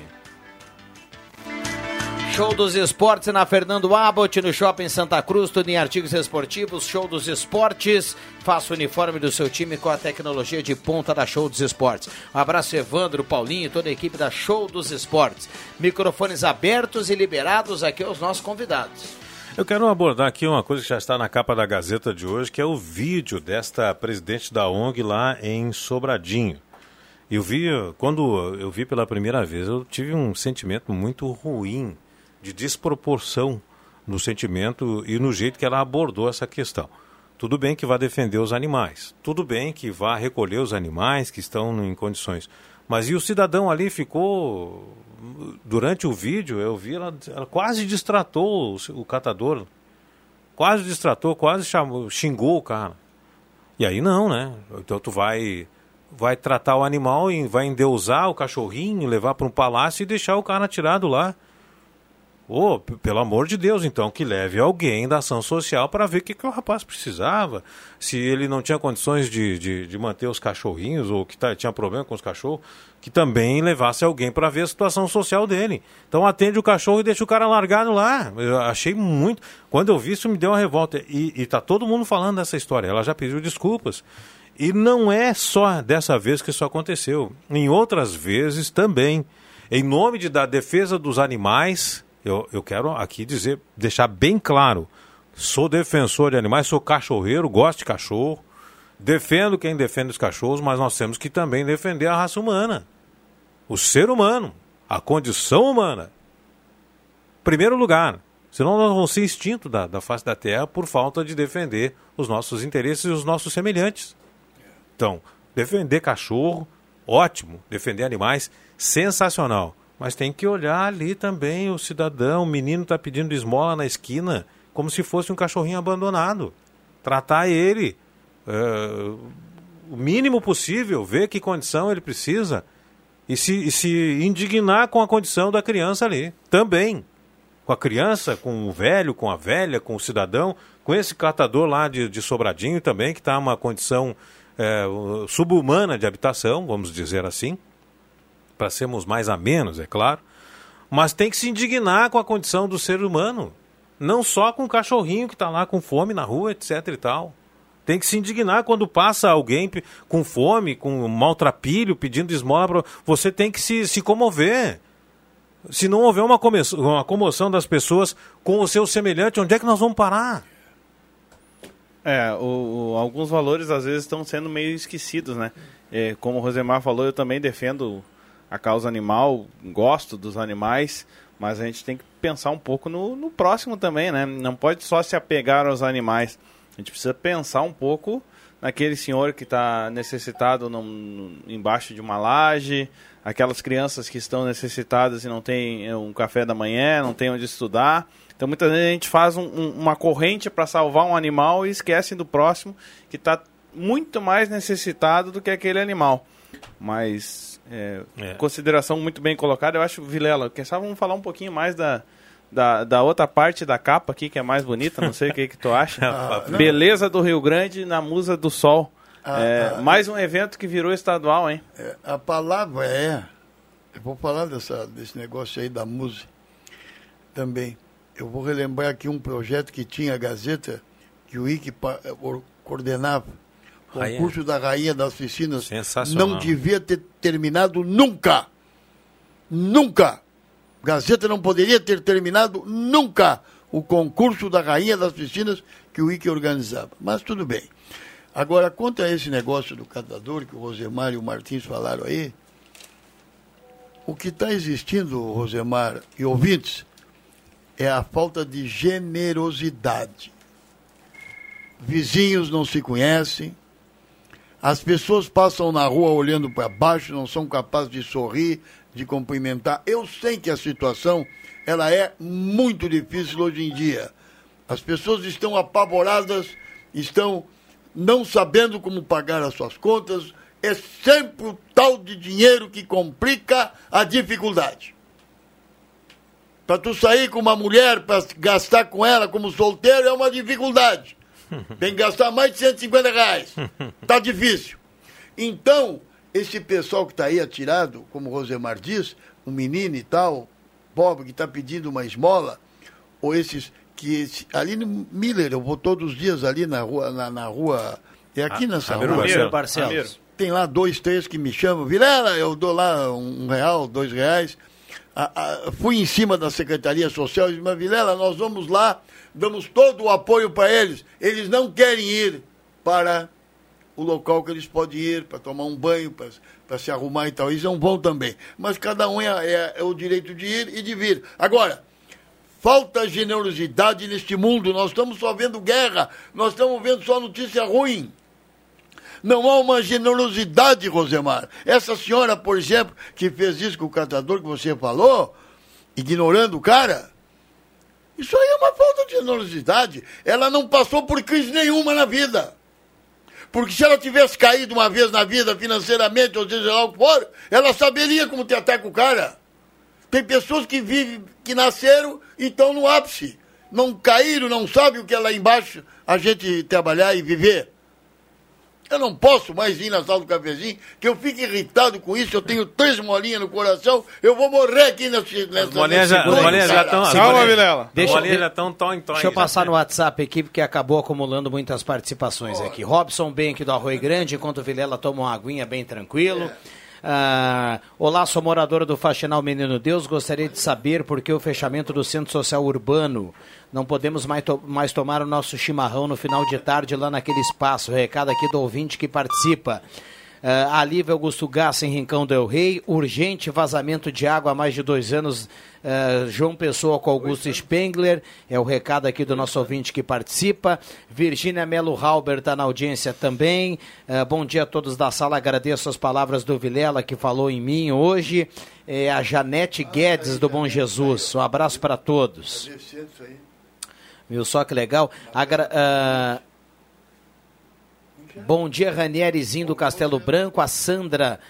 Show dos Esportes na Fernando Abbott, no Shopping Santa Cruz, tudo em artigos esportivos. Show dos Esportes. Faça o uniforme do seu time com a tecnologia de ponta da Show dos Esportes. Um abraço, Evandro, Paulinho e toda a equipe da Show dos Esportes. Microfones abertos e liberados aqui aos nossos convidados. Eu quero abordar aqui uma coisa que já está na capa da Gazeta de hoje, que é o vídeo desta presidente da ONG lá em Sobradinho. Eu vi, quando eu vi pela primeira vez, eu tive um sentimento muito ruim, de desproporção no sentimento e no jeito que ela abordou essa questão. Tudo bem que vá defender os animais, tudo bem que vá recolher os animais que estão em condições, mas e o cidadão ali ficou durante o vídeo, eu vi ela, ela quase distratou o, o, catador. Quase distratou, quase chamou, xingou o cara. E aí não, né? Então tu vai vai tratar o animal e vai endeusar o cachorrinho, levar para um palácio e deixar o cara tirado lá. Oh, pelo amor de Deus, então, que leve alguém da ação social para ver o que, que o rapaz precisava. Se ele não tinha condições de, de, de manter os cachorrinhos ou que tá, tinha problema com os cachorros, que também levasse alguém para ver a situação social dele. Então atende o cachorro e deixa o cara largado lá. Eu achei muito. Quando eu vi isso, me deu uma revolta. E, e tá todo mundo falando dessa história. Ela já pediu desculpas. E não é só dessa vez que isso aconteceu. Em outras vezes também. Em nome de, da defesa dos animais eu, eu quero aqui dizer, deixar bem claro: sou defensor de animais, sou cachorreiro, gosto de cachorro, defendo quem defende os cachorros, mas nós temos que também defender a raça humana, o ser humano, a condição humana. Primeiro lugar, senão nós vamos ser extintos da, da face da terra por falta de defender os nossos interesses e os nossos semelhantes. Então, defender cachorro, ótimo, defender animais, sensacional. Mas tem que olhar ali também o cidadão, o menino está pedindo esmola na esquina, como se fosse um cachorrinho abandonado. Tratar ele uh, o mínimo possível, ver que condição ele precisa e se, e se indignar com a condição da criança ali. Também. Com a criança, com o velho, com a velha, com o cidadão, com esse catador lá de, de Sobradinho também, que está uma condição é, subhumana de habitação, vamos dizer assim para sermos mais a menos, é claro, mas tem que se indignar com a condição do ser humano, não só com o cachorrinho que está lá com fome na rua, etc e tal. Tem que se indignar quando passa alguém com fome, com maltrapilho, pedindo esmola. Pra... Você tem que se, se comover. Se não houver uma, uma comoção das pessoas com o seu semelhante, onde é que nós vamos parar? É, o, o, alguns valores às vezes estão sendo meio esquecidos, né? É, como o Rosemar falou, eu também defendo a causa animal, gosto dos animais, mas a gente tem que pensar um pouco no, no próximo também, né? Não pode só se apegar aos animais. A gente precisa pensar um pouco naquele senhor que está necessitado embaixo de uma laje, aquelas crianças que estão necessitadas e não tem é, um café da manhã, não tem onde estudar. Então muitas vezes a gente faz um, um, uma corrente para salvar um animal e esquece do próximo que está muito mais necessitado do que aquele animal. Mas é, é. Consideração muito bem colocada. Eu acho, Vilela, quem sabe vamos falar um pouquinho mais da, da, da outra parte da capa aqui, que é mais bonita, não sei o que, que tu acha. Ah, Beleza do Rio Grande na Musa do Sol. Ah, é, ah, mais um evento que virou estadual, hein? É, a palavra é. Eu vou falar dessa, desse negócio aí da Musa também. Eu vou relembrar aqui um projeto que tinha a Gazeta, que o IC coordenava concurso da Rainha das Piscinas não devia ter terminado nunca. Nunca. Gazeta não poderia ter terminado nunca o concurso da Rainha das Piscinas que o IC organizava. Mas tudo bem. Agora, quanto a esse negócio do catador que o Rosemar e o Martins falaram aí, o que está existindo, Rosemar e ouvintes, é a falta de generosidade. Vizinhos não se conhecem, As pessoas passam na rua olhando para baixo, não são capazes de sorrir, de cumprimentar. Eu sei que a situação ela é muito difícil hoje em dia. As pessoas estão apavoradas, estão não sabendo como pagar as suas contas. É sempre o tal de dinheiro que complica a dificuldade. Para tu sair com uma mulher, para gastar com ela como solteiro, é uma dificuldade. Tem que gastar mais de 150 reais. Tá difícil. Então, esse pessoal que está aí atirado, como o Rosemar diz, um menino e tal, pobre que está pedindo uma esmola, ou esses que esse, ali no Miller, eu vou todos os dias ali na rua, na, na rua, é aqui nessa Ramiro rua. Barcelos. Barcelos. Tem lá dois, três que me chamam, Vilela, eu dou lá um real, dois reais. A- a- fui em cima da Secretaria Social e disse, mas Vilela, nós vamos lá, damos todo o apoio para eles. Eles não querem ir para o local que eles podem ir, para tomar um banho, para se arrumar e tal. Eles não vão também. Mas cada um é, é- é o direito de ir e de vir. Agora, falta generosidade neste mundo. Nós estamos só vendo guerra, nós estamos vendo só notícia ruim. Não há uma generosidade, Rosemar. Essa senhora, por exemplo, que fez isso com o catador que você falou, ignorando o cara, isso aí é uma falta de generosidade. Ela não passou por crise nenhuma na vida. Porque se ela tivesse caído uma vez na vida financeiramente, ou seja lá o que for, ela saberia como tratar com o cara. Tem pessoas que vivem, que nasceram e estão no ápice. Não caíram, não sabem o que é lá embaixo a gente trabalhar e viver. Eu não posso mais ir na sala do cafezinho, que eu fico irritado com isso. Eu tenho três molinhas no coração. Eu vou morrer aqui nessa. nessa As bolinhas já, as já estão. as Calma, Vilela. As Deixa- de- já estão tom tom. Deixa eu passar no WhatsApp aqui, porque acabou acumulando muitas participações aqui. Robson Benck do Arroio Grande, enquanto o Vilela toma uma aguinha bem tranquilo. Ah, olá, sou moradora do Faxinal Menino Deus. Gostaria de saber por que o fechamento do Centro Social Urbano. Não podemos mais, to- mais tomar o nosso chimarrão no final de tarde lá naquele espaço. Recado aqui do ouvinte que participa. Uh, Alívio Augusto Gassa em Rincão del Rei, urgente vazamento de água há mais de dois anos. uh, João Pessoa com Augusto Spengler, é o recado aqui do nosso ouvinte que participa. Virgínia Melo Halber está na audiência também. Uh, bom dia a todos da sala, agradeço as palavras do Vilela que falou em mim hoje. É a Janete Guedes do Bom Jesus, um abraço para todos. Viu só que legal? Agra ah, Bom dia, Ranierezinho do Castelo Branco, a Sandra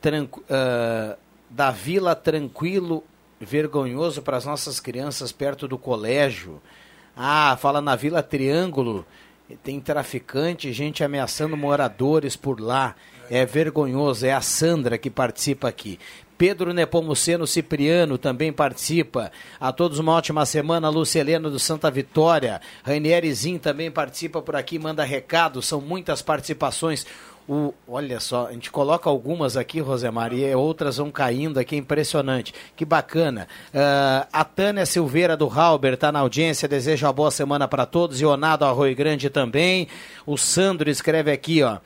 tranqu- ah, da Vila Tranquilo, vergonhoso para as nossas crianças perto do colégio. Ah, fala na Vila Triângulo, tem traficante, gente ameaçando moradores por lá. É vergonhoso, é a Sandra que participa aqui. Pedro Nepomuceno Cipriano também participa. A todos uma ótima semana. Lucelena do Santa Vitória. Rainierizinho também participa por aqui, manda recado. São muitas participações. O, olha só, a gente coloca algumas aqui, Rosemar, e outras vão caindo aqui, é impressionante. Que bacana. Ah, a Tânia Silveira do Halber está na audiência, deseja uma boa semana para todos. E Onado Arroio Grande também. O Sandro escreve aqui, ó.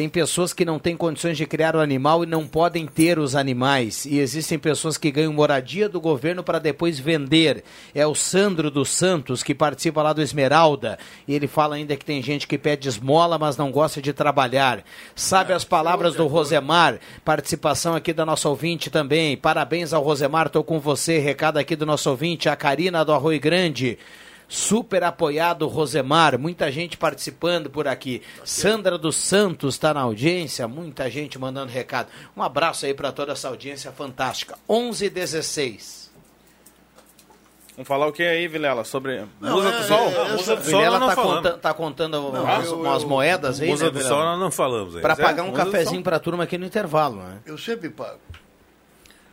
Tem pessoas que não têm condições de criar o animal e não podem ter os animais. E existem pessoas que ganham moradia do governo para depois vender. É o Sandro dos Santos, que participa lá do Esmeralda. E ele fala ainda que tem gente que pede esmola, mas não gosta de trabalhar. Sabe as palavras do Rosemar? Participação aqui da nossa ouvinte também. Parabéns ao Rosemar, estou com você. Recado aqui do nosso ouvinte, a Karina do Arroio Grande. Super apoiado Rosemar, muita gente participando por aqui. Sandra dos Santos está na audiência, muita gente mandando recado. Um abraço aí para toda essa audiência fantástica. 11 e 16. Vamos falar o que aí, Vilela? Sobre Não, Musa é- do Sol? é- Musa do Sol Vilela não tá, falamos. conta, tá contando Não, umas, eu- umas eu- moedas aí, Musa né, do Sol nós não falamos aí. Para é, pagar um Musa cafezinho Sol. para a turma aqui no intervalo, né? Eu sempre pago.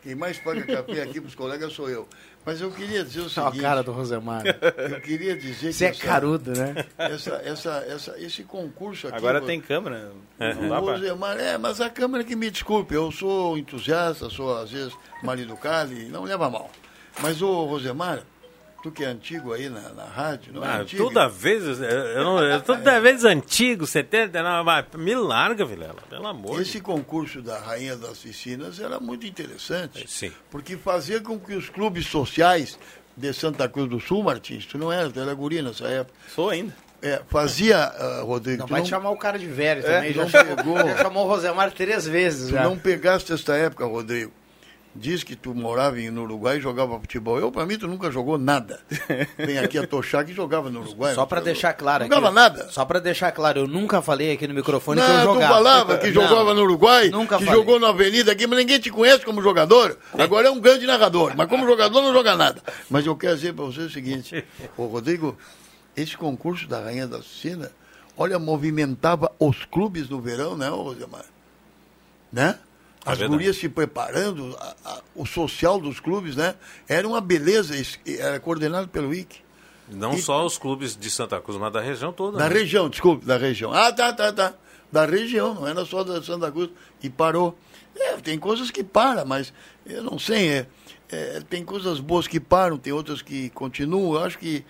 Quem mais paga café aqui para os colegas sou eu. Mas eu queria dizer o Olha a seguinte. cara do Rosemar. Eu queria dizer Você é essa- carudo, né? Essa, essa, essa, esse concurso aqui. Agora tem câmera. É. Não dá o pra... Rosemar, é, mas a Câmara que me desculpe, eu sou entusiasta, sou às vezes marido Cali, não leva mal. Mas o Rosemar, tu que é antigo aí na, na rádio, não é Ah, antigo? toda vez, eu, eu não, eu, toda vez antigo, 70, não, mas me larga, Vilela, pelo amor Esse concurso da Rainha das Piscinas era muito interessante, Sim. porque fazia com que os clubes sociais de Santa Cruz do Sul, Martins, tu não era, tu era guri nessa época, Sou ainda. é, fazia, uh, Rodrigo. Não vai não, chamar o cara de velho também. não já, pegou. já chamou o Rosemar três vezes. Tu já. não pegaste esta época, Rodrigo. Diz que tu morava em- no Uruguai e jogava futebol. Eu, pra mim, tu nunca jogou nada. Vem aqui a Tochar que jogava no Uruguai. Só pra deixar claro Não jogava nada. Só pra deixar claro, eu nunca falei aqui no microfone que eu Não, tu jogava. falava que Não, jogava no Uruguai, Nunca que falei. jogou na Avenida aqui, mas ninguém te conhece como jogador. Agora é um grande narrador, mas como jogador não joga nada. Mas eu quero dizer pra você o seguinte, ô Rodrigo, esse concurso da Rainha da Piscina, olha, movimentava os clubes no verão, né, Rosemar? Né? É As verdade. gurias se preparando, a- a- o social dos clubes, né? Era uma beleza, isso- era coordenado pelo IC. Não E- só os clubes de Santa Cruz, mas da região toda. Da né? região, desculpe, da região. Ah, tá, tá, tá. Da região, não era só da Santa Cruz. E parou. É, tem coisas que param, mas eu não sei. É, é, tem coisas boas que param, tem outras que continuam. Eu acho que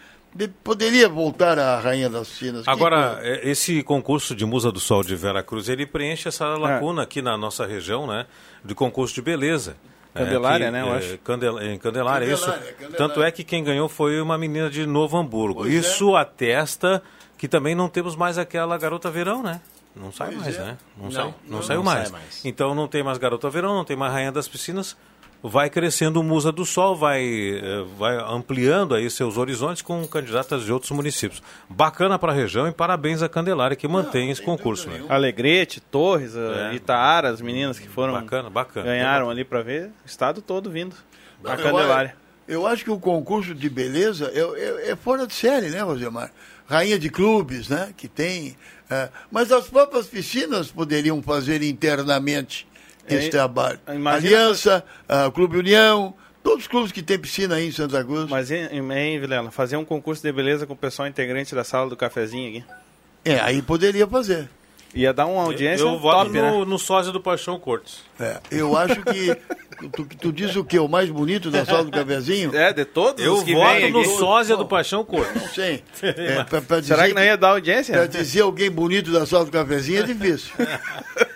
poderia voltar a Rainha das Piscinas. Que Agora, coisa. é, esse concurso de Musa do Sol de Vera Cruz, ele preenche essa lacuna aqui na nossa região, né? De concurso de beleza. Candelária, É, que, né, eu é, acho. Candel- em Candelária, isso. Candelária, Candelária. Tanto é que quem ganhou foi uma menina de Novo Hamburgo. Pois é. isso atesta que também não temos mais aquela garota verão, né? Não sai Pois mais, é. né? Não, Não, sai, não, não, saiu não mais. sai mais. Então não tem mais garota verão, não tem mais rainha das piscinas. Vai crescendo o Musa do Sol, vai, eh, vai ampliando aí seus horizontes com candidatas de outros municípios. Bacana para a região e parabéns à Candelária que mantém esse concurso. Né? Alegrete, Torres, É. é. Itaara, as meninas que foram Bacana, bacana. ganharam ali pra ver, o estado todo vindo. A Candelária. Eu acho que o concurso de beleza é, é- é fora de série, né, Rosemar? Rainha de clubes, né? Que tem. é, mas as próprias piscinas poderiam fazer internamente esse É, trabalho. imagina- Aliança, Clube União, todos os clubes que tem piscina aí em Santa Cruz. Mas, hein, hein, Vilela, fazer um concurso de beleza com o pessoal integrante da sala do cafezinho aqui. É, aí poderia fazer. Ia dar uma audiência Eu voto top, né? no, no sósia do Paixão Cortes. É, eu acho que. tu, tu diz o que? O mais bonito da sala do cafezinho? É, de todos Eu os que voto vêm no aqui. sósia do Paixão Cortes. Não sei. É, pra- pra Será que não ia dar audiência? Pra dizer alguém bonito da sala do cafezinho é difícil.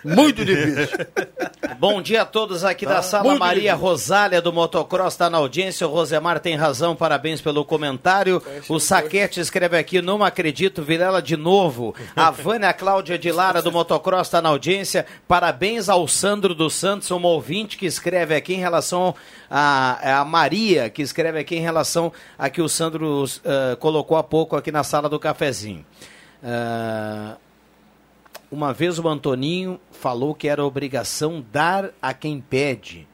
Muito difícil. Bom dia a todos aqui da Ah, sala. muito Maria bem. Rosália do Motocross está na audiência. O Rosemar tem razão, parabéns pelo comentário. O Saquete escreve aqui: Não acredito, Vilela de novo. A Vânia Cláudia de Lara do Motocross está na audiência. Parabéns ao Sandro dos Santos, um ouvinte que escreve aqui em relação a, a Maria, que escreve aqui em relação a que o Sandro eh, colocou há pouco aqui na sala do cafezinho. Ah, uma vez o Antoninho falou que era obrigação dar a quem pede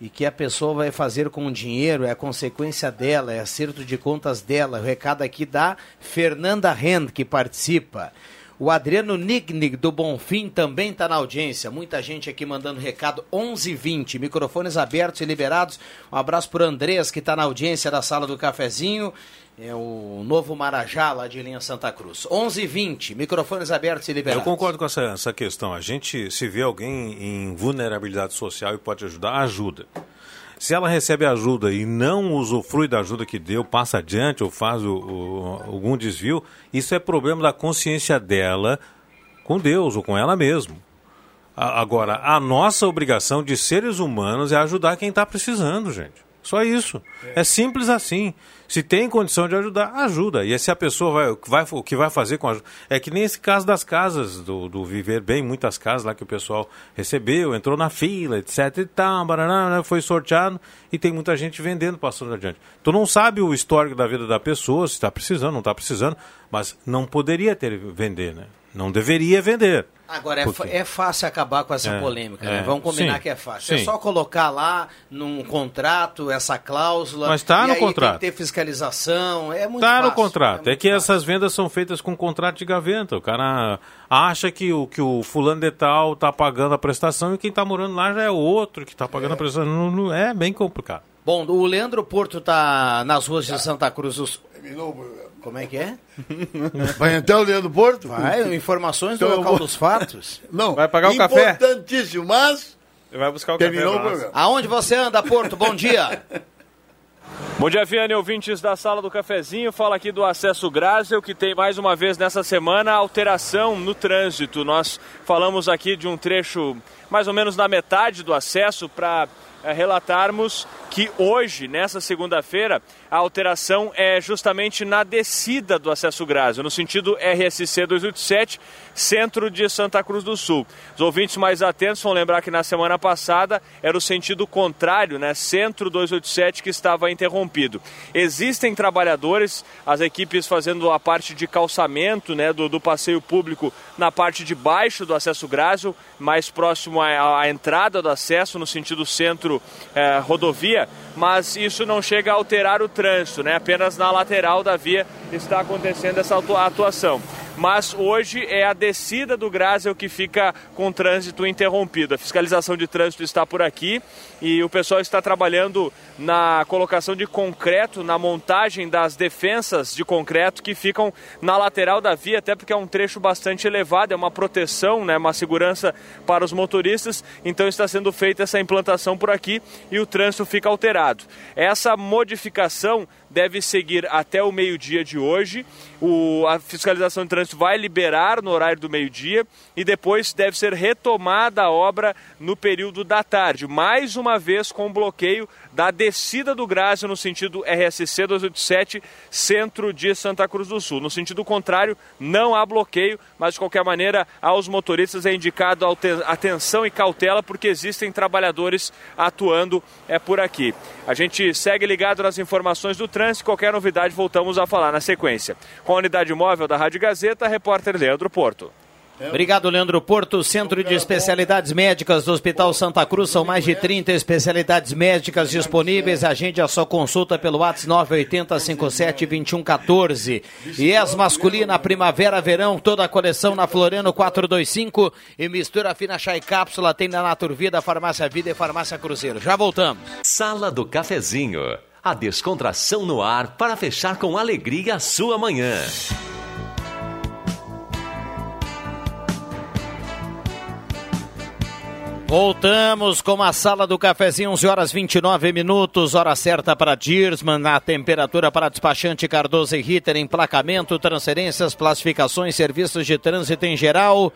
e que a pessoa vai fazer com o dinheiro é a consequência dela, é acerto de contas dela. O recado aqui da Fernanda Rend, que participa. O Adriano Nignig do Bonfim também está na audiência. Muita gente aqui mandando recado. 11h20, microfones abertos e liberados. Um abraço para o Andrés, que está na audiência da sala do cafezinho. É o novo Marajá, lá de linha Santa Cruz. 11h20, microfones abertos e Eu liberados. concordo com essa, essa questão. A gente, se vê alguém em vulnerabilidade social e pode ajudar, ajuda. Se ela recebe ajuda e não usufrui da ajuda que deu, passa adiante ou faz o- o- algum desvio, isso é problema da consciência dela com Deus ou com ela mesma. Agora, a nossa obrigação de seres humanos é ajudar quem está precisando, gente. Só isso. É. simples assim. Se tem condição de ajudar, ajuda. E se a pessoa vai, vai, o que vai fazer com a ajuda. É que nem esse caso das casas, do, do Viver Bem, muitas casas lá que o pessoal recebeu, entrou na fila, etc e tal, baraná, né, foi sorteado e tem muita gente vendendo, passando adiante. Tu não sabe o histórico da vida da pessoa, se está precisando, não está precisando, mas não poderia ter vender, né? Não deveria vender. Agora, é, é fácil acabar com essa É, polêmica, é. né? Vamos combinar Sim, que é fácil. É sim. só colocar lá num contrato essa cláusula. Mas tá e no aí contrato. Tem que ter fiscalização. É muito Tá fácil. no contrato. É, muito que fácil. essas vendas são feitas com contrato de gaveta. O cara acha que o, que o fulano de tal tá pagando a prestação e quem tá morando lá já é outro que tá pagando a prestação. Não, não- é bem complicado. Bom, o Leandro Porto tá nas ruas de Santa Cruz. Os- Terminou. Como é que é? Vai entrar o Leandro Porto? Vai, informações do Então eu local vou- dos fatos. Não. Vai pagar o café? Importantíssimo, mas Vai buscar o terminou o café pra nós. programa. Aonde você anda, Porto? Bom dia. Bom dia, Viane, ouvintes da Sala do Cafezinho. Fala aqui do acesso Grásel, que tem mais uma vez nessa semana alteração no trânsito. Nós falamos aqui de um trecho mais ou menos na metade do acesso para é, relatarmos que hoje, nessa segunda-feira, a alteração é justamente na descida do acesso Grásio, no sentido RSC 287, centro de Santa Cruz do Sul. Os ouvintes mais atentos vão lembrar que na semana passada era o sentido contrário, né, centro 287, que estava interrompido. Existem trabalhadores, as equipes fazendo a parte de calçamento né, do, do passeio público na parte de baixo do acesso Grásio, mais próximo à, à entrada do acesso, no sentido centro eh, rodovia, mas isso não chega a alterar o trânsito, né? apenas na lateral da via está acontecendo essa atuação mas hoje é a descida do Grásel que fica com o trânsito interrompido. A fiscalização de trânsito está por aqui e o pessoal está trabalhando na colocação de concreto, na montagem das defensas de concreto que ficam na lateral da via, até porque é um trecho bastante elevado, é uma proteção, né, uma segurança para os motoristas, então está sendo feita essa implantação por aqui e o trânsito fica alterado. Essa modificação deve seguir até o meio-dia de hoje. O, a fiscalização de trânsito vai liberar no horário do meio-dia e depois deve ser retomada a obra no período da tarde, mais uma vez com bloqueio da descida do Grásio no sentido RSC 287, centro de Santa Cruz do Sul. No sentido contrário, não há bloqueio, mas de qualquer maneira, aos motoristas é indicado atenção e cautela, porque existem trabalhadores atuando é por aqui. A gente segue ligado nas informações do trânsito, qualquer novidade voltamos a falar na sequência. Com a unidade móvel da Rádio Gazeta, repórter Leandro Porto. Obrigado, Leandro Porto. Centro de Especialidades Médicas do Hospital Santa Cruz. São mais de 30 especialidades médicas disponíveis. Agende a sua consulta pelo WhatsApp 980 57 2114. E as masculina, primavera, verão, toda a coleção na Floriano 425. E mistura fina chá e cápsula tem na Naturvida, Farmácia Vida e Farmácia Cruzeiro. Já voltamos. Sala do Cafezinho. A descontração no ar para fechar com alegria a sua manhã. Voltamos com a sala do cafezinho, 11 horas 29 minutos, hora certa para Dirsman, a temperatura para despachante Cardoso e Ritter, emplacamento, transferências, classificações, serviços de trânsito em geral.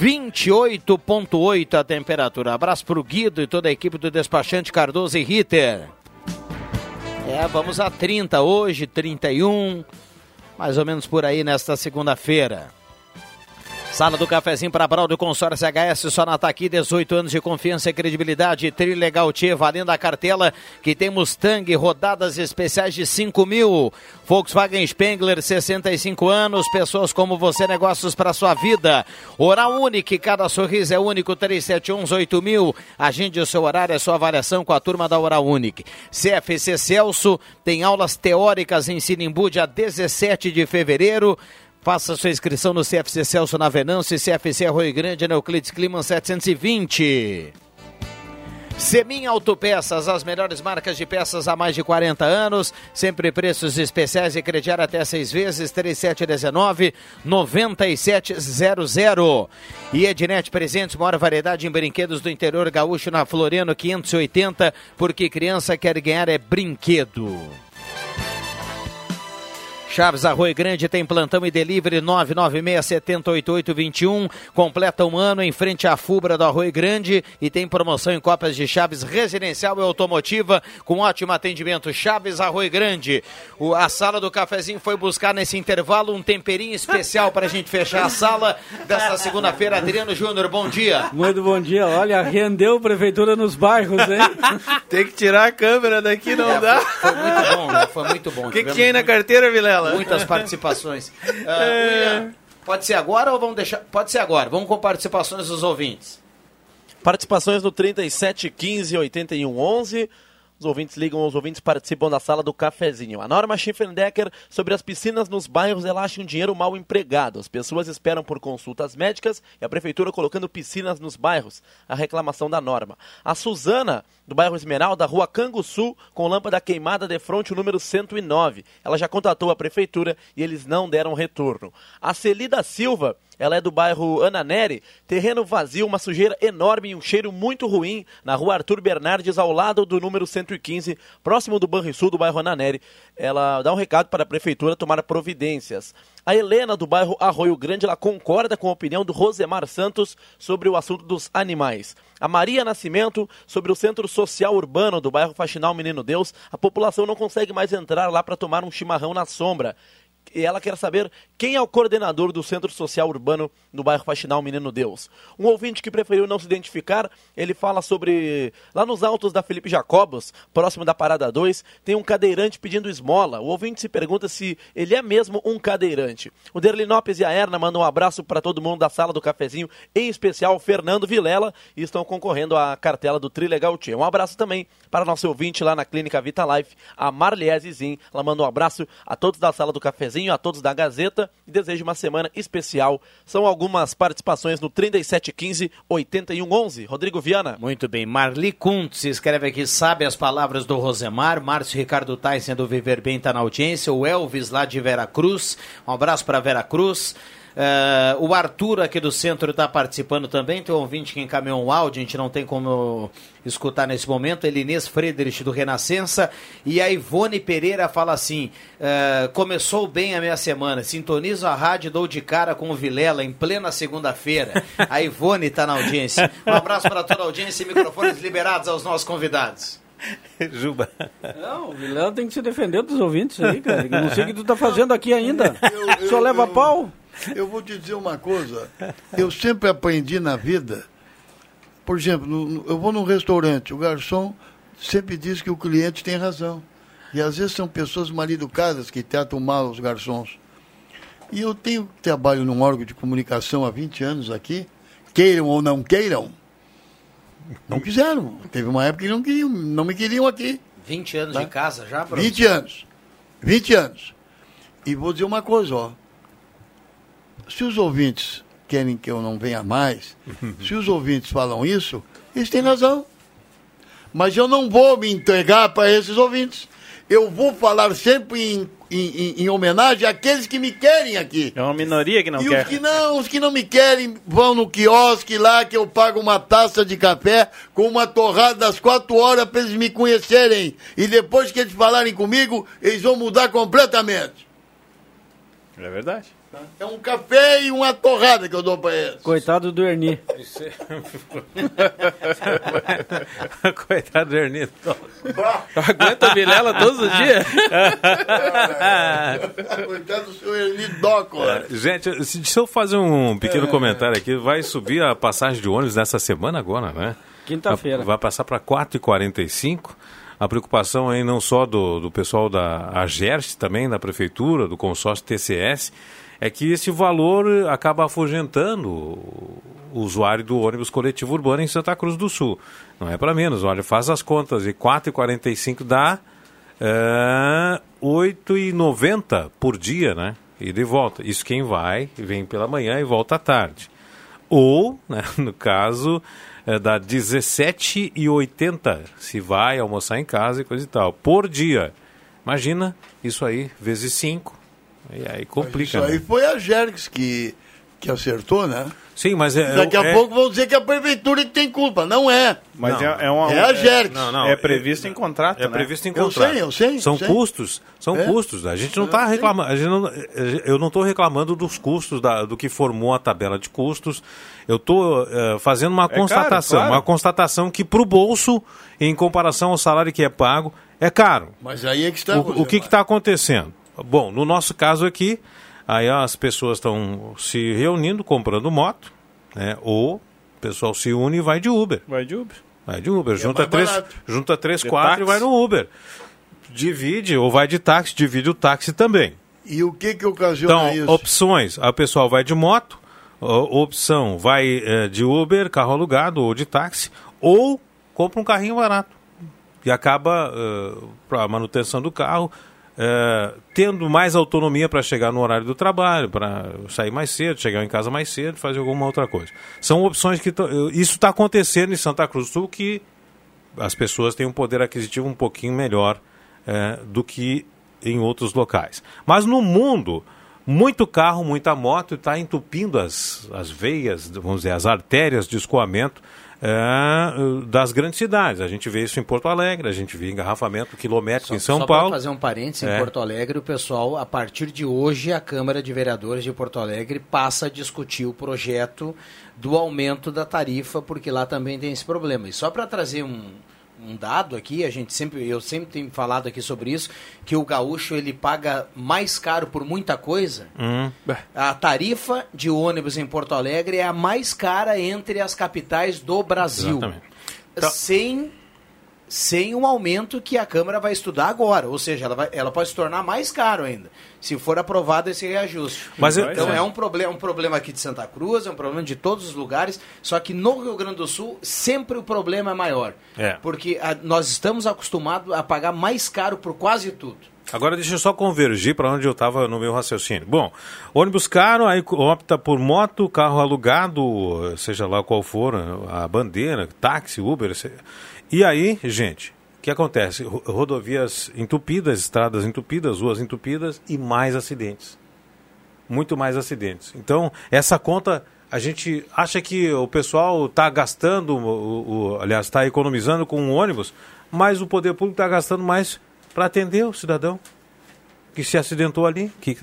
28.8 a temperatura. Abraço para o Guido e toda a equipe do despachante Cardoso e Ritter. É, vamos a 30 hoje, 31, mais ou menos por aí nesta segunda-feira. Sala do cafezinho para Brau Consórcio HS, só na Taqui, 18 anos de confiança e credibilidade. Trilegal T, valendo a cartela, que tem Mustang, rodadas especiais de 5 mil. Volkswagen Spengler, 65 anos, pessoas como você, negócios para sua vida. Oral Unique, cada sorriso é único, 3711 mil. Agende o seu horário, a sua avaliação com a turma da Oral Unique. CFC Celso, tem aulas teóricas em Sinimbu, dia 17 de fevereiro. Faça sua inscrição no CFC Celso na Venâncio e CFC Arroio Grande, na Euclides Clima 720. Semin Autopeças, as melhores marcas de peças há mais de 40 anos, sempre preços especiais e crediar até seis vezes, 3719-9700. E Ednet Presentes, maior variedade em brinquedos do interior gaúcho na Floriano 580, porque criança quer ganhar é brinquedo. Chaves Arroio Grande tem plantão e delivery 996-708821. Completa um ano em frente à Fubra do Arroio Grande e tem promoção em cópias de Chaves residencial e automotiva com ótimo atendimento. Chaves Arroio Grande. O, a sala do cafezinho foi buscar nesse intervalo um temperinho especial para a gente fechar a sala desta segunda-feira. Adriano Júnior, bom dia. Muito bom dia. Olha, rendeu prefeitura nos bairros, hein? tem que tirar a câmera daqui, não é, dá. Foi, foi, muito bom, né? Foi muito bom. O que, que tinha aí na carteira, Vilela? Muitas participações. Uh, William, pode ser agora ou vamos deixar. Pode ser agora. Vamos com participações dos ouvintes. Participações no 37 15 81 11. Os ouvintes ligam, os ouvintes participam da sala do cafezinho. A norma Schiffendecker sobre as piscinas nos bairros relaxa um dinheiro mal empregado. As pessoas esperam por consultas médicas e a prefeitura colocando piscinas nos bairros. A reclamação da norma. A Suzana, do bairro Esmeralda, rua Canguçu, com lâmpada queimada de frente, o número 109. Ela já contatou a prefeitura e eles não deram retorno. A Celida Silva, ela é do bairro Ananeri, terreno vazio, uma sujeira enorme e um cheiro muito ruim na rua Arthur Bernardes, ao lado do número 115, próximo do Banrisul, do bairro Ananeri. Ela dá um recado para a prefeitura tomar providências. A Helena, do bairro Arroio Grande, ela concorda com a opinião do Rosemar Santos sobre o assunto dos animais. A Maria Nascimento, sobre o Centro Social Urbano do bairro Faxinal Menino Deus, a população não consegue mais entrar lá para tomar um chimarrão na sombra e ela quer saber quem é o coordenador do Centro Social Urbano no bairro Faxinal Menino Deus. Um ouvinte que preferiu não se identificar, ele fala sobre. Lá nos altos da Felipe Jacobos, próximo da Parada 2, tem um cadeirante pedindo esmola. O ouvinte se pergunta se ele é mesmo um cadeirante. O Derlinopes e a Erna mandam um abraço para todo mundo da sala do cafezinho, em especial Fernando Vilela, e estão concorrendo à cartela do Trilegal Tia. Um abraço também para nosso ouvinte lá na Clínica Vita Life, a Marliese Zin. Ela manda um abraço a todos da sala do cafezinho, a todos da Gazeta e deseja uma semana especial. São algumas participações no 3715 8111. Rodrigo Viana. Muito bem. Marli Kuntz escreve aqui, sabe as palavras do Rosemar. Márcio Ricardo Tyson do Viver Bem está na audiência. O Elvis lá de Vera Cruz. Um abraço para Vera Cruz. Uh, o Arthur aqui do centro está participando também. Tem um ouvinte que encaminhou um áudio, a gente não tem como escutar nesse momento. Elinês Friedrich do Renascença. E a Ivone Pereira fala assim: uh, começou bem a minha semana. Sintonizo a rádio, dou de cara com o Vilela em plena segunda-feira. A Ivone está na audiência. Um abraço para toda a audiência e microfones liberados aos nossos convidados. Juba. Não, o Vilela tem que se defender dos ouvintes aí, cara. Eu não sei o que tu tá fazendo aqui ainda. Só leva pau. Eu vou te dizer uma coisa. Eu sempre aprendi na vida. Por exemplo, no- no- eu vou num restaurante, o garçom sempre diz que o cliente tem razão. E às vezes são pessoas mal educadas que tratam mal os garçons. E eu tenho trabalho num órgão de comunicação há 20 anos aqui, queiram ou não queiram. Não quiseram. Teve uma época que não queriam, não me queriam aqui. 20 anos Tá. de casa já, Bruno? 20 anos. 20 anos. E vou dizer uma coisa, ó. Se os ouvintes querem que eu não venha mais, se os ouvintes falam isso, eles têm razão. Mas eu não vou me entregar para esses ouvintes. Eu vou falar sempre em, em, em- em homenagem àqueles que me querem aqui. É uma minoria que não e quer. os que não, os que não me querem, vão no quiosque lá que eu pago uma taça de café com uma torrada das quatro horas para eles me conhecerem. E depois que eles falarem comigo, eles vão mudar completamente. É verdade. É um café e uma torrada que eu dou para eles. Coitado do Erni. Coitado do Ernito. Aguenta a Vilela todos os dias? Coitado do seu Erli Docor. Gente, se, deixa eu fazer um pequeno comentário aqui. Vai subir a passagem de ônibus nessa semana agora, né? Quinta-feira. Vai passar para 4h45. A preocupação aí não só do, do pessoal da AGERST, também da Prefeitura, do consórcio TCS, é que esse valor acaba afugentando o usuário do ônibus coletivo urbano em Santa Cruz do Sul. Não é para menos, olha, faz as contas. E 4h45 dá é, 8,90 por dia, né? E de volta. Isso quem vai, vem pela manhã e volta à tarde. Ou, né, no caso, é, dá 17,80 se vai almoçar em casa e coisa e tal. Por dia. Imagina isso aí, vezes 5. E aí complica. Isso aí né? foi a Jergs que, que acertou, né? Sim, mas é. Daqui a é- pouco vão dizer que a prefeitura que tem culpa. Não é. Mas Não. é, é uma. É a Jergs. Não, não. É previsto em contrato. É né? previsto em Eu contrato. sei, eu sei, São sei. custos, são É. custos. A gente não está reclamando, a gente não- eu não estou reclamando dos custos da- do que formou a tabela de custos. Eu estou fazendo uma caro, constatação, claro. uma constatação que para o bolso, em comparação ao salário que é pago, é caro. Mas aí é que está. O, o que está acontecendo? Bom, no nosso caso aqui, aí as pessoas estão se reunindo, comprando moto, né? Ou o pessoal se une e vai de Uber. Vai de Uber. Vai de Uber. junta, mais três, barato. junta três, De quatro táxi. e vai no Uber. Divide, ou vai de táxi, divide o táxi também. E o que que ocasiona Então, isso? opções. A pessoal vai de moto, opção vai eh, de Uber, carro alugado ou de táxi, ou compra um carrinho barato. E acaba, para a manutenção do carro, eh, tendo mais autonomia para chegar no horário do trabalho, para sair mais cedo, chegar em casa mais cedo, fazer alguma outra coisa. São opções que... Isso está acontecendo em Santa Cruz do Sul, que as pessoas têm um poder aquisitivo um pouquinho melhor eh, do que em outros locais. Mas no mundo, muito carro, muita moto está entupindo as, as veias, vamos dizer, as artérias de escoamento é, das grandes cidades. A gente vê isso em Porto Alegre, a gente vê engarrafamento quilométrico em São só Paulo. Para fazer um parênteses, É. em Porto Alegre, o pessoal, a partir de hoje, a Câmara de Vereadores de Porto Alegre passa a discutir o projeto do aumento da tarifa, porque lá também tem esse problema. E só para trazer um, um dado aqui, a gente sempre, eu sempre tenho falado aqui sobre isso, que o gaúcho ele paga mais caro por muita coisa. Hum. A tarifa de ônibus em Porto Alegre é a mais cara entre as capitais do Brasil. Exatamente. Então- Sem, sem um aumento que a Câmara vai estudar agora. Ou seja, ela, vai- ela pode se tornar mais caro ainda, se for aprovado esse reajuste. Mas então é. é um problema, um problema aqui de Santa Cruz, é um problema de todos os lugares, só que no Rio Grande do Sul sempre o problema é maior. É. Porque a- nós estamos acostumados a pagar mais caro por quase tudo. Agora deixa eu só convergir para onde eu estava no meu raciocínio. Bom, ônibus caro, aí opta por moto, carro alugado, seja lá qual for, a bandeira, táxi, Uber. E aí, gente, o que acontece? Ro- Rodovias entupidas, estradas entupidas, ruas entupidas e mais acidentes. Muito mais acidentes. Então, essa conta, a gente acha que o pessoal está gastando, o, o- aliás, está economizando com um ônibus, mas o poder público está gastando mais para atender o cidadão que se acidentou ali. Que,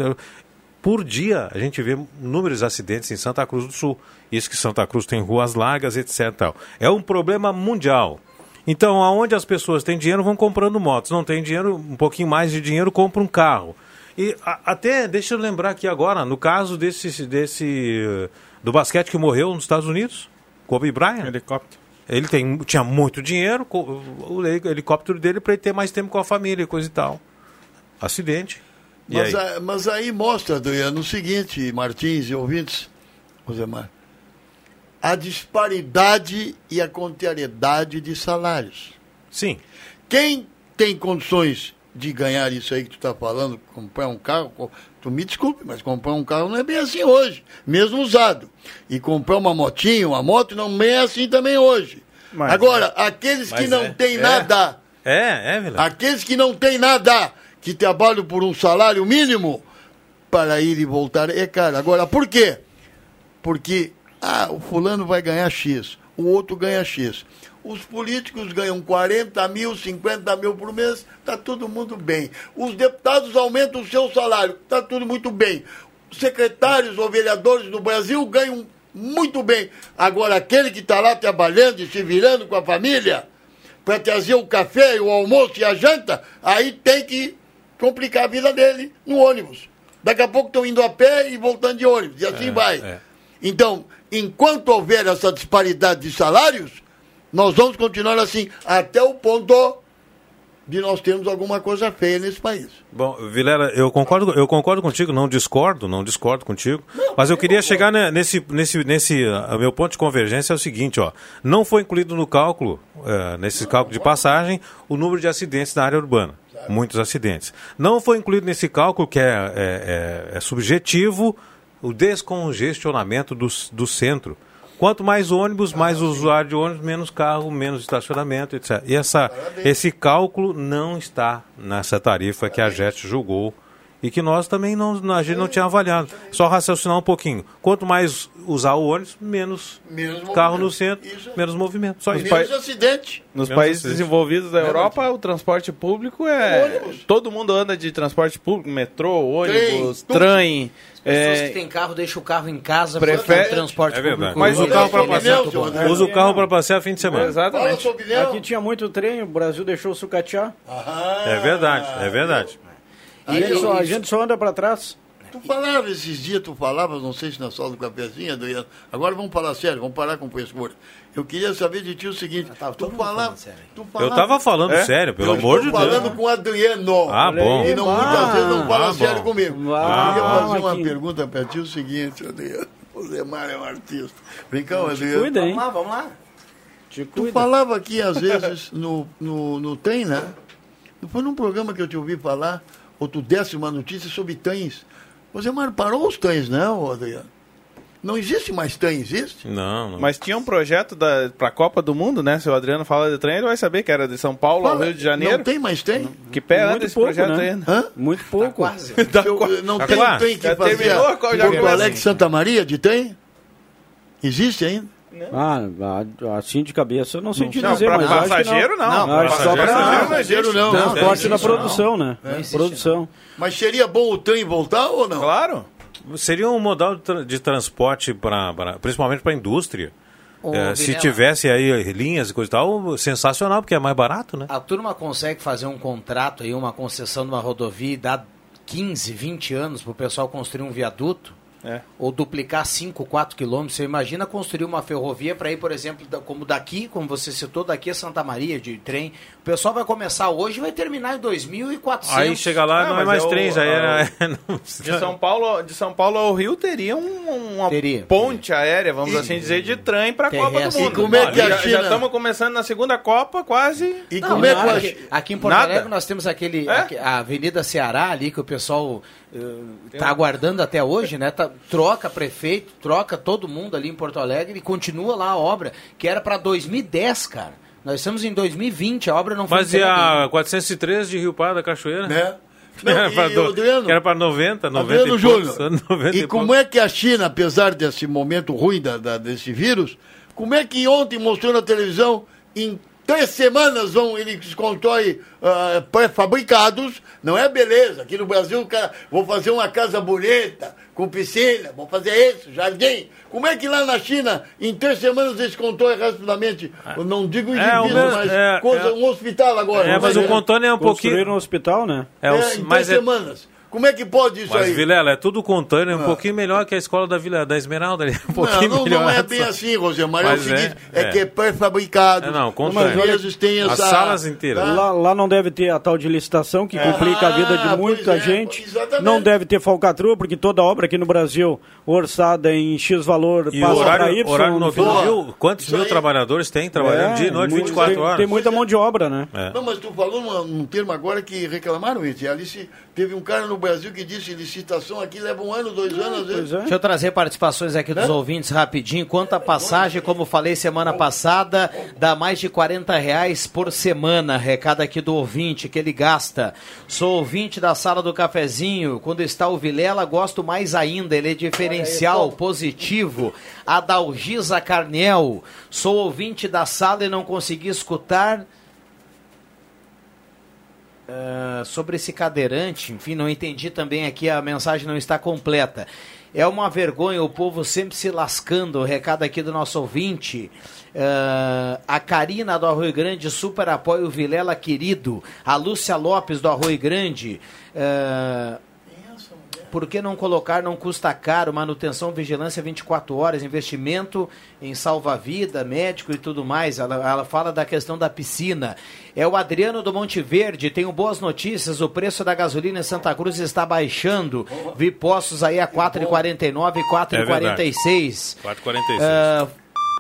por dia, a gente vê inúmeros acidentes em Santa Cruz do Sul. Isso que Santa Cruz tem ruas largas, etc. É um problema mundial. Então, aonde as pessoas têm dinheiro, vão comprando motos. Não tem dinheiro, um pouquinho mais de dinheiro, compra um carro. E a- até, deixa eu lembrar aqui agora, no caso desse, desse do basquete que morreu nos Estados Unidos, Kobe Bryant. Helicóptero. Ele tem, tinha muito dinheiro, o heli- helicóptero dele para ele ter mais tempo com a família e coisa e tal. Acidente. E Mas, aí? a- mas aí mostra, Adriano, o seguinte, Martins e ouvintes, Rosemar, a disparidade e a contrariedade de salários. Sim. Quem tem condições de ganhar isso aí que tu está falando, comprar um carro, tu me desculpe, mas comprar um carro não é bem assim hoje, mesmo usado. E comprar uma motinha, uma moto, não é assim também hoje. Mas- Agora, aqueles que mas não é. têm É. nada, É, é, Vila. aqueles que não têm nada, que trabalham por um salário mínimo, para ir e voltar é caro. Agora, por quê? Porque ah, o fulano vai ganhar X, o outro ganha X. Os políticos ganham 40 mil, 50 mil por mês, está todo mundo bem. Os deputados aumentam o seu salário, está tudo muito bem. Os secretários ou vereadores do Brasil ganham muito bem. Agora, aquele que está lá trabalhando e se virando com a família, para trazer o café, o almoço e a janta, aí tem que complicar a vida dele no ônibus. Daqui a pouco estão indo a pé e voltando de ônibus, e assim vai. é. Então, enquanto houver essa disparidade de salários, nós vamos continuar assim até o ponto de nós termos alguma coisa feia nesse país. Bom, Vilela, eu concordo, eu concordo contigo, não discordo, não discordo contigo. mas eu queria chegar ne- nesse, nesse, nesse, ah, meu ponto de convergência é o seguinte, ó, não foi incluído no cálculo, eh, nesse cálculo de passagem, o número de acidentes na área urbana, muitos acidentes. Não foi incluído nesse cálculo que é, é, é- é subjetivo o descongestionamento do, do centro. Quanto mais ônibus, mais usuário de ônibus, menos carro, menos estacionamento, etc. E essa, esse cálculo não está nessa tarifa que a JET julgou e que nós também não, a gente não tinha avaliado. Só raciocinar um pouquinho. Quanto mais usar o ônibus, menos, Menos carro no movimento. centro, Isso. menos movimento. Só isso. Menos acidente. Nos Menos países acidente. desenvolvidos da Europa, o transporte público é. Ônibus. Todo mundo anda de transporte público, metrô, ônibus, tudo. trem. Pessoas é, que têm carro deixam o carro em casa Prefere- transporte É verdade. público. Mas o o carro para passear. Usa o carro para passear fim de semana. Exatamente. Aqui tinha muito trem, o Brasil deixou sucatear. É verdade, é verdade. A gente, só, a gente só anda para trás. Tu falava esses dias, tu falava, não sei se na sala do cafezinho, Adriano. Agora vamos falar sério, vamos parar com frescura. Eu queria saber de ti o seguinte, tava tu falava, tu Eu tava falando É? sério, pelo eu amor de Deus. falando com o Adriano. Ah, bom. E não, muitas vezes não fala ah, sério bom. comigo. Ah, eu queria fazer uma Marquinhos. pergunta para ti o seguinte, Adriano. O Zemar é um artista. Vem cá, Te Adriano. cuida, hein? Vamos lá, vamos lá. Te Tu cuida. falava aqui, às vezes, no, no, no trem, né? Não foi num programa que eu te ouvi falar, ou tu desse uma notícia sobre trens. O Zemar parou os trens, não, Adriano? Não existe mais trem, existe? Não, não. Mas tinha um projeto da, pra Copa do Mundo, né? Se o Adriano fala de trem, ele vai saber que era de São Paulo ao Rio de Janeiro. Não tem mais trem? Que pé Muito anda esse pouco, projeto né? aí? né? Hã? Muito pouco. Tá Eu- quase. não Tá tem claro. trem que Já fazia terminou a de Porto. Alegre Santa Maria de trem? Existe ainda? Ah, a- assim de cabeça eu não sei te Não, dizer, pra mas acho que passageiro não. não. Que só não, Passageiro não. transporte Não, da existe, produção, né? existe, Produção. Mas seria bom o trem voltar ou não? Claro. Seria um modal de, tra- de transporte, pra, pra- principalmente para a indústria. É, se tivesse aí linhas e coisa e tal, sensacional, porque é mais barato, né? A turma consegue fazer um contrato aí, uma concessão de uma rodovia e dar 15, 20 anos para o pessoal construir um viaduto? É. Ou duplicar 5, 4 quilômetros. Você imagina construir uma ferrovia para ir, por exemplo, como daqui, como você citou, daqui a Santa Maria, de trem. O pessoal vai começar hoje e vai terminar em 2.400. Aí chega lá, Ah, não, é mais é o- trem, já era. não- De São Paulo, de São Paulo ao Rio teria um- uma Teria. ponte aérea, vamos E- assim dizer, de trem para a Copa do. Mundo. E como é que a já, China- já estamos começando na segunda Copa, quase. E Não, como é que aqui, aqui em Porto Nada. Alegre nós temos aquele, É? a Avenida Ceará ali que o pessoal está aguardando até hoje, né? Tá- troca prefeito, troca todo mundo ali em Porto Alegre e continua lá a obra, que era para 2010, cara. Nós estamos em 2020, a obra não foi Mas e a ainda. 403 de Rio Pardo da Cachoeira? Né? Era Não, e, do- era para 90, 90 Adriano e poucos, Júnior, 90 e como é que a China, apesar desse momento ruim da, da- desse vírus, como é que ontem mostrou na televisão, em três semanas vão, eles constroem ah, pré-fabricados, não é beleza. Aqui no Brasil, cara, vou fazer uma casa bonita, com piscina, vou fazer isso, jardim. Como é que lá na China, em três semanas, eles constroem rapidamente, eu não digo É, indivíduo, mesmo- mas é, coisa- é. um hospital agora. É, mas o contorno é um Construíram pouquinho. um hospital, né? É, É, o- em três mas é, semanas. Como é que pode isso mas, aí? Vilela, é tudo contâneo, é um pouquinho melhor que a escola da Vila da Esmeralda ali. Um Não, pouquinho não, melhor. não é bem assim, Rosemar. É o Mas é, seguinte, é, é. que é pré-fabricado. É, não, contâneo. vezes tem As essa... salas inteiras. tá? Lá, lá não deve ter a tal de licitação que complica a vida de Ah, muita é, gente. exatamente. Não deve ter falcatrua, porque toda obra aqui no Brasil, orçada em X valor, E passa para horário, Y. horário no noturno, final. viu? Quantos Isso mil aí. trabalhadores tem trabalhando É, dia e noite, muito- 24 tem, horas? Tem muita mão de obra, né? É. Não, mas tu falou numa- num termo agora que reclamaram isso. E ali se, teve um cara no Brasil que disse licitação aqui leva um ano, dois anos, às vezes. É. Deixa eu trazer participações aqui dos ouvintes rapidinho. Quanto à passagem, como falei semana passada, dá mais de 40 reais por semana. Recado aqui do ouvinte que ele gasta. Sou ouvinte da sala do cafezinho. Quando está o Vilela, gosto mais ainda. Ele é diferencial, positivo. Adalgisa Carnel. Sou ouvinte da sala e não consegui escutar. Ah, sobre esse cadeirante, enfim, não entendi também aqui, a mensagem não está completa. É uma vergonha o povo sempre se lascando. O recado aqui do nosso ouvinte. Ah, a Karina do Arroio Grande super apoia o Vilela querido. A Lúcia Lopes do Arroio Grande. ah, por que não colocar, não custa caro, manutenção, vigilância 24 horas, investimento em salva-vida, médico e tudo mais? Ela, ela fala da questão da piscina. É o Adriano do Monte Verde, tenho boas notícias, o preço da gasolina em Santa Cruz está baixando. Vi postos aí a 4,49 e 4,46. 4,46. Ah,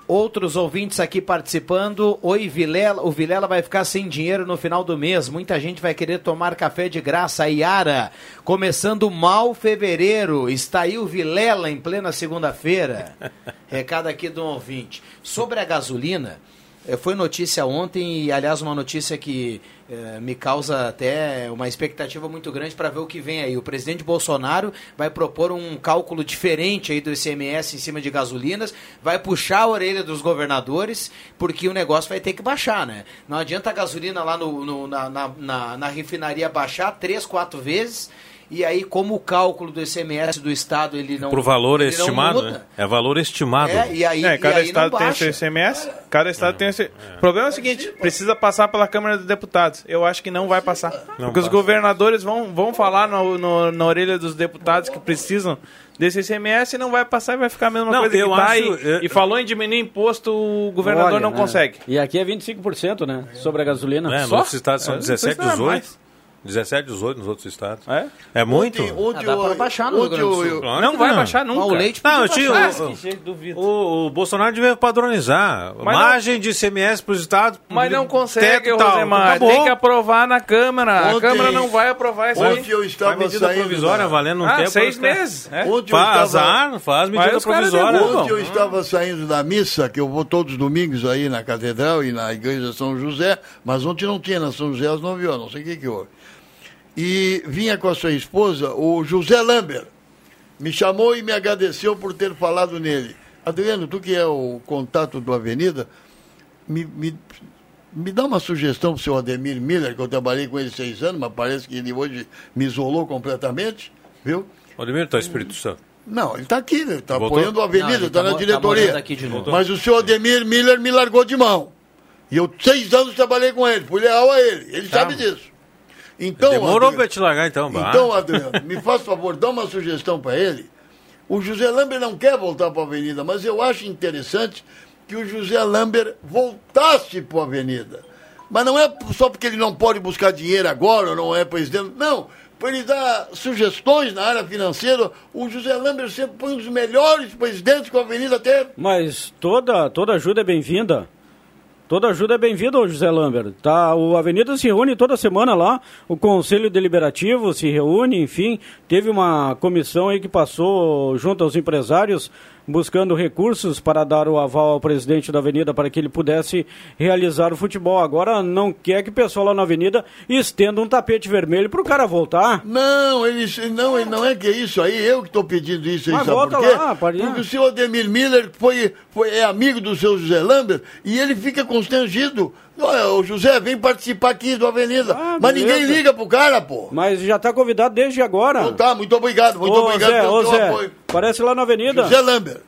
Outros ouvintes aqui participando. Oi, Vilela. O Vilela vai ficar sem dinheiro no final do mês. Muita gente vai querer tomar café de graça. Iara, começando mal fevereiro. Está aí o Vilela em plena segunda-feira. Recado aqui do ouvinte. Sobre a gasolina, foi notícia ontem e, aliás, uma notícia que eh, me causa até uma expectativa muito grande para ver o que vem aí. O presidente Bolsonaro vai propor um cálculo diferente aí do ICMS em cima de gasolinas, vai puxar a orelha dos governadores, porque o negócio vai ter que baixar, né? Não adianta a gasolina lá no, no- na, na, na- na refinaria baixar três, quatro vezes. E aí, como o cálculo do ICMS do Estado ele não. Pro valor ele não estimado, muda, né? É valor estimado. É, e aí, É, e cada aí estado não tem seu ICMS, cada estado tem seu... O problema é o seguinte, precisa passar pela Câmara dos Deputados. Eu acho que não vai passar. porque os passa. governadores vão, vão falar no, no- na orelha dos deputados que precisam desse ICMS e não vai passar e vai ficar a mesma Não, coisa que eu tá acho- e, eu- e falou em diminuir imposto, o governador Olha, não né? consegue. E aqui é 25%, né? Sobre a gasolina. É, Só? nos estados são não sei 17, se não é 18. Mais. 17, 18 nos outros estados. É? É muito? Ontem, ontem Ah, dá pra eu- baixar no Claro Não que vai baixar nunca. Ah, o leite Não, tio, baixar. o-. O, o Bolsonaro devia padronizar. Mas Margem de ICMS para os estados. Mas não consegue. Rosemar. Tem que aprovar na Câmara. A Ontem- Câmara não vai aprovar isso aí. Ontem eu estava medida saindo provisória valendo um Ah, tempo. seis meses. É. Ontem eu Faz estava- azar, faz medida provisória. Ontem eu estava saindo da missa, que eu vou todos os domingos aí na Catedral e na Igreja São José, mas ontem não tinha na São José às 9 horas, não sei o que, que houve. E vinha com a sua esposa, o José Lambert. Me chamou e me agradeceu por ter falado nele. Adriano, tu que é o contato do Avenida, me, me, me dá uma sugestão para o seu Ademir Miller, que eu trabalhei com ele seis anos, mas parece que ele hoje me isolou completamente, viu? Odemir, tá Espírito Santo. Não, ele está aqui, ele está apoiando a Avenida, está tá na tá diretoria. morando aqui de novo. Mas o senhor Ademir Miller me largou de mão. E eu, seis anos, trabalhei com ele, fui leal a ele. Ele Tá. sabe disso. Então, Demorou Adriano, para te largar então, bah. então, Adriano, me faz favor, dá uma sugestão para ele. O José Lambert não quer voltar para a Avenida, mas eu acho interessante que o José Lambert voltasse para a Avenida. Mas não é só porque ele não pode buscar dinheiro agora, ou não é presidente. Não, para ele dar sugestões na área financeira. O José Lambert sempre foi um dos melhores presidentes que a Avenida teve. Mas toda, toda ajuda é bem-vinda. Toda ajuda é bem-vinda, José Lambert. Tá, o Avenida se reúne toda semana lá, o Conselho Deliberativo se reúne, enfim, teve uma comissão aí que passou junto aos empresários buscando recursos para dar o aval ao presidente da Avenida para que ele pudesse realizar o futebol. Agora não quer que o pessoal lá na Avenida estenda um tapete vermelho para o cara voltar. Não, ele não, ele não é que é isso aí, eu que estou pedindo isso aí, Mas sabe volta por quê? lá, pode. Porque o senhor Ademir Miller foi, foi, é amigo do seu José Lambert e ele fica constrangido. Olha, o José, vem participar aqui do Avenida. Ah, Mas beleza. ninguém liga pro cara, pô. Mas já está convidado desde agora. Então tá, muito obrigado, muito ô, obrigado Zé, pelo ô, Zé, apoio. Aparece lá na Avenida. José Lambert.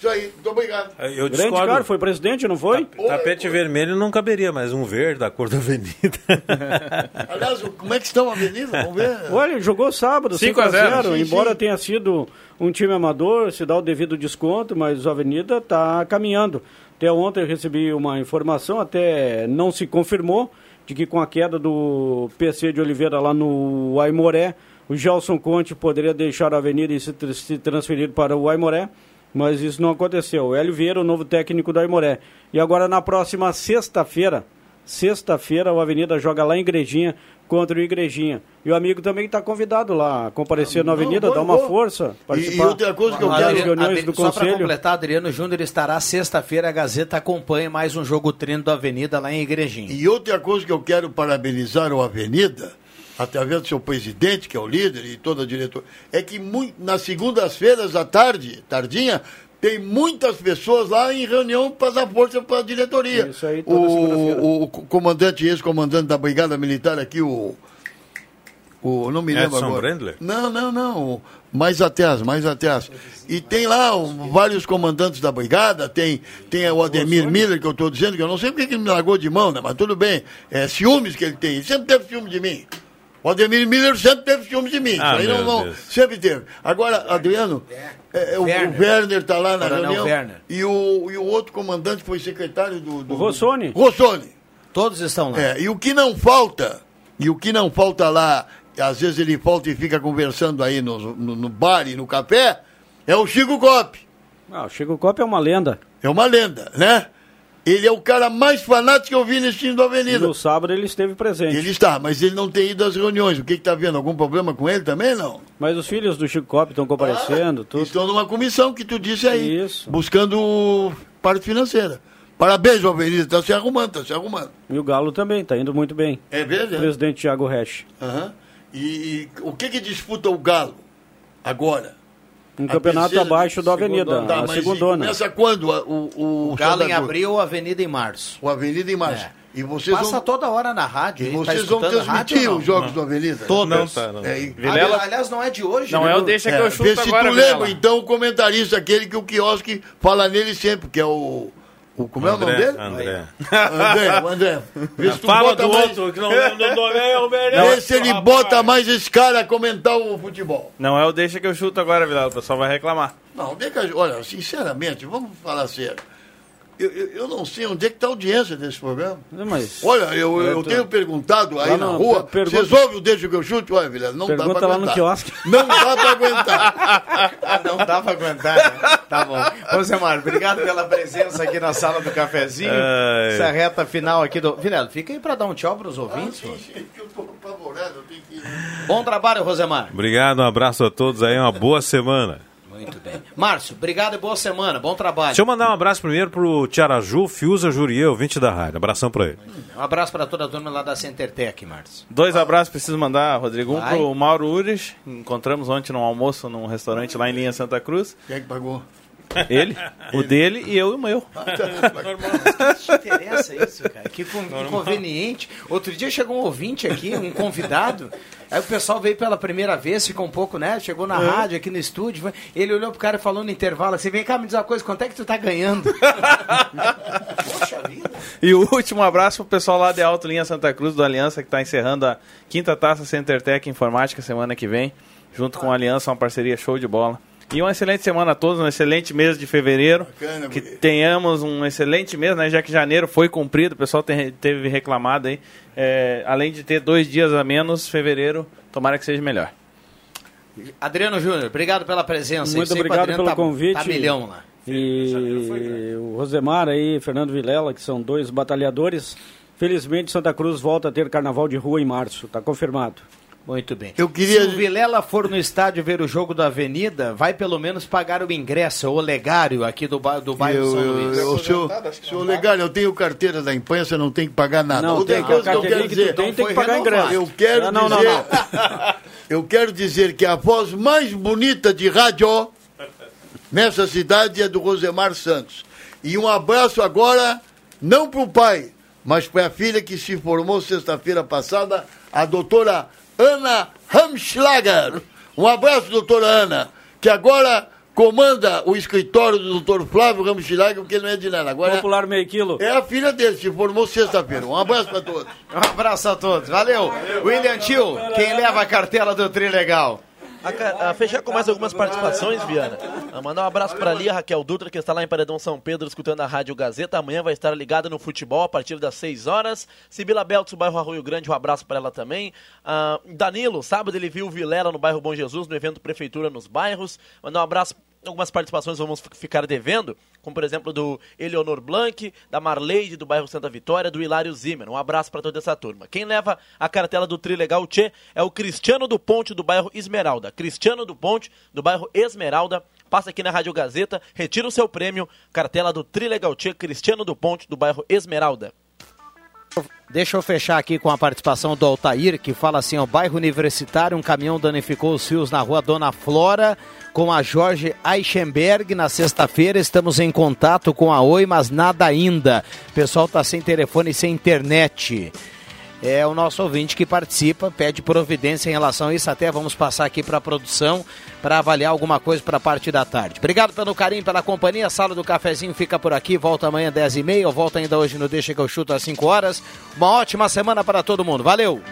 Isso aí, muito obrigado. Eu Grande discordo. cara, foi presidente, não foi? Tapete vermelho não caberia, mas um verde da cor da avenida. Aliás, como é que estão a Avenida? Vamos ver. Olha, jogou sábado, 5 5 a a 0, 0 sim, embora sim. tenha sido um time amador, se dá o devido desconto, mas o Avenida está caminhando. Até ontem eu recebi uma informação, até não se confirmou, de que com a queda do PC de Oliveira lá no Aimoré, o Gelson Conte poderia deixar a Avenida e se transferir para o Aimoré, mas isso não aconteceu. O Hélio Vieira, o novo técnico do Aimoré. E agora na próxima sexta-feira, Sexta-feira, o Avenida joga lá em Igrejinha contra o Igrejinha. E o amigo também está convidado lá a comparecer na Avenida, dar uma vou. força, E, participar. e outra coisa que eu O quero. Adriano- reuniões do Só para Conselho. completar, Adriano Júnior estará sexta-feira, a Gazeta acompanha mais um jogo treino do Avenida lá em Igrejinha. E outra coisa que eu quero parabenizar o Avenida, através do seu presidente, que é o líder, e toda a diretoria, é que nas segundas-feiras à tarde, tardinha, tem muitas pessoas lá em reunião para dar força para a diretoria. Isso aí, toda o, o comandante, ex-comandante da Brigada Militar aqui, o. O, não me lembro Edson agora. Brendler? Não, não, não. Mais atrás, mais atrás. E tem lá um, vários comandantes da brigada, tem, tem o Ademir Miller, que eu estou dizendo, que eu não sei porque que ele me largou de mão, né? Mas tudo bem. É ciúmes que ele tem. Ele sempre teve ciúme de mim. O Ademir Miller sempre teve ciúme de mim. Ah, aí não, não- sempre teve. Agora, Adriano, é, é, o, Werner. o Werner está lá na Coronel reunião. Werner. E o, e o outro comandante foi secretário do. do O Rossoni. Rossoni. Todos estão lá. É, e o que não falta, e o que não falta lá, às vezes ele falta e fica conversando aí no, no, no bar e no café, é o Chico Cop. Ah, o Chico Copa é uma lenda. É uma lenda, né? Ele é o cara mais fanático que eu vi nesse time do Avenida. No sábado ele esteve presente. Ele está, mas ele não tem ido às reuniões. O que está vendo? Algum problema com ele também, não? Mas os filhos do Chico Copa estão comparecendo, tudo. Estão numa comissão que tu disse aí. Isso. Buscando parte financeira. Parabéns, Avenida. Está se arrumando, está se arrumando. E o Galo também, está indo muito bem. É verdade? Presidente Thiago Resch. Aham. E, e o que que disputa o Galo agora? Um campeonato abaixo da Avenida, Tá, a e segundona. Começa quando o, o, O Galo em abril, a Avenida em março. O Avenida em março. É. E vocês Passa vão, toda hora na rádio. e? Tá vocês vão escutando rádio transmitir não? os jogos do Avenida? Todas. Não tá, não. É, e- Vilela- Ali- Aliás, não é de hoje. Não né? é o deixa que é, eu vê chuto se agora, tu lembra, Vilela. então, o comentarista, aquele que o quiosque fala nele sempre, que é o... como é o nome dele? André. André, o André. Vê se tu Fala bota do mais- outro, que não lembra do nome, é o Beré. Vê se ele bota mais esse cara a comentar o futebol. Não é o deixa que eu chuto agora, Vilela. O pessoal vai reclamar. Não, deixa, olha, sinceramente, vamos falar sério. Eu, eu, eu não sei onde é que está a audiência desse programa. Mas, Olha, eu, eu É, tenho perguntado aí Lá na rua, pergunta- vocês ouvem o Deixa que eu chute? Olha, Vilela, não dá Pergunta para lá no aguentar. quiosque. Não dá para aguentar. Ah, não dá pra aguentar, né? Tá bom. Zé Mário, obrigado pela presença aqui na sala do cafezinho. Ai. Essa reta final aqui do. Vinelo, fica aí pra dar um tchau pros ouvintes. pô. Eu tô apavorado, eu tenho que ir. Bom trabalho, Rosemar. Obrigado, um abraço a todos aí, uma boa semana. Muito bem. Márcio, obrigado e boa semana. Bom trabalho. Deixa eu mandar um abraço primeiro pro Tiaraju Fiuza Jurier, ouvinte da rádio. Abração pra ele. Um abraço pra toda a turma lá da CenterTech, Márcio. Dois abraços preciso mandar, Rodrigo. Um Vai. pro Mauro Ures. Encontramos ontem no almoço num restaurante lá em Linha Santa Cruz. Quem é que pagou? Ele, o dele e eu e o meu. O que te interessa isso, cara? Que con- inconveniente. Outro dia chegou um ouvinte aqui, um convidado. Aí o pessoal veio pela primeira vez, ficou um pouco, né? Chegou na rádio aqui no estúdio. foi- Ele olhou pro cara e falou no intervalo assim: vem cá me dizer uma coisa, quanto é que tu tá ganhando? Poxa vida. E o último abraço pro pessoal lá de Alto Linha Santa Cruz do Aliança, que está encerrando a quinta taça CenterTech Informática semana que vem, junto com a Aliança, uma parceria show de bola. E uma excelente semana a todos, um excelente mês de fevereiro. Bacana, que guri. tenhamos um excelente mês, né? Já que janeiro foi cumprido, o pessoal tem- teve reclamado aí. É, além de ter dois dias a menos, fevereiro, tomara que seja melhor. Adriano Júnior, obrigado pela presença. Muito obrigado pelo tá- convite. Tá milhão lá. E o Rosemar aí, Fernando Vilela, que são dois batalhadores. Felizmente, Santa Cruz volta a ter carnaval de rua em março, está confirmado. Muito bem. Eu queria- Se o Vilela for no estádio ver o jogo da Avenida, vai pelo menos pagar o ingresso, o legário aqui do, ba- do bairro Eu, São eu, Luís. eu, senhor, senhor legal, eu tenho carteira da imprensa, não tenho que pagar nada. Não, Outra tem, coisa que eu quero que dizer, tu tem, não tem que pagar renovado. ingresso. eu quero Não, não, dizer, não, eu quero dizer que a voz mais bonita de rádio nessa cidade é do Rosemar Santos. E um abraço agora, não para o pai, mas para a filha que se formou sexta-feira passada, a doutora Ana Ramschlager. Um abraço, doutora Ana, que agora comanda o escritório do doutor Flávio Ramschlager, porque ele não é de nada. Agora Popular meio quilo. é a filha dele, se formou sexta-feira. Um abraço para todos. Um abraço a todos. Valeu. William Tio, quem leva a cartela do Trilegal? A, a fechar com mais algumas participações, Viana. A mandar um abraço para ali, a Raquel Dutra, que está lá em Paredão São Pedro, escutando a Rádio Gazeta. Amanhã vai estar ligada no futebol a partir das 6 horas. Sibila Beltz, do bairro Arroio Grande, um abraço para ela também. Ah, Danilo, sábado ele viu Vilela no bairro Bom Jesus, no evento Prefeitura nos Bairros. Mandar um abraço algumas participações vamos ficar devendo, como por exemplo do Eleonor Blanc, da Marleide do bairro Santa Vitória, do Hilário Zimmer. Um abraço para toda essa turma. Quem leva a cartela do Trilegal Tchê é o Cristiano do Ponte do bairro Esmeralda. Cristiano do Ponte do bairro Esmeralda. Passa aqui na Rádio Gazeta, retira o seu prêmio, cartela do Trilegal Tchê, Cristiano do Ponte do bairro Esmeralda. Deixa eu fechar aqui com a participação do Altair, que fala assim: ó, bairro universitário, um caminhão danificou os fios na rua Dona Flora com a Jorge Eichenberg na sexta-feira. Estamos em contato com a Oi, mas nada ainda. O pessoal tá sem telefone e sem internet. É o nosso ouvinte que participa, pede providência em relação a isso. Até vamos passar aqui para a produção para avaliar alguma coisa para a parte da tarde. Obrigado pelo carinho, pela companhia. A sala do cafezinho fica por aqui. Volta amanhã 10h30. Eu volto ainda hoje no Deixa que eu chuto às 5 horas. Uma ótima semana para todo mundo. Valeu!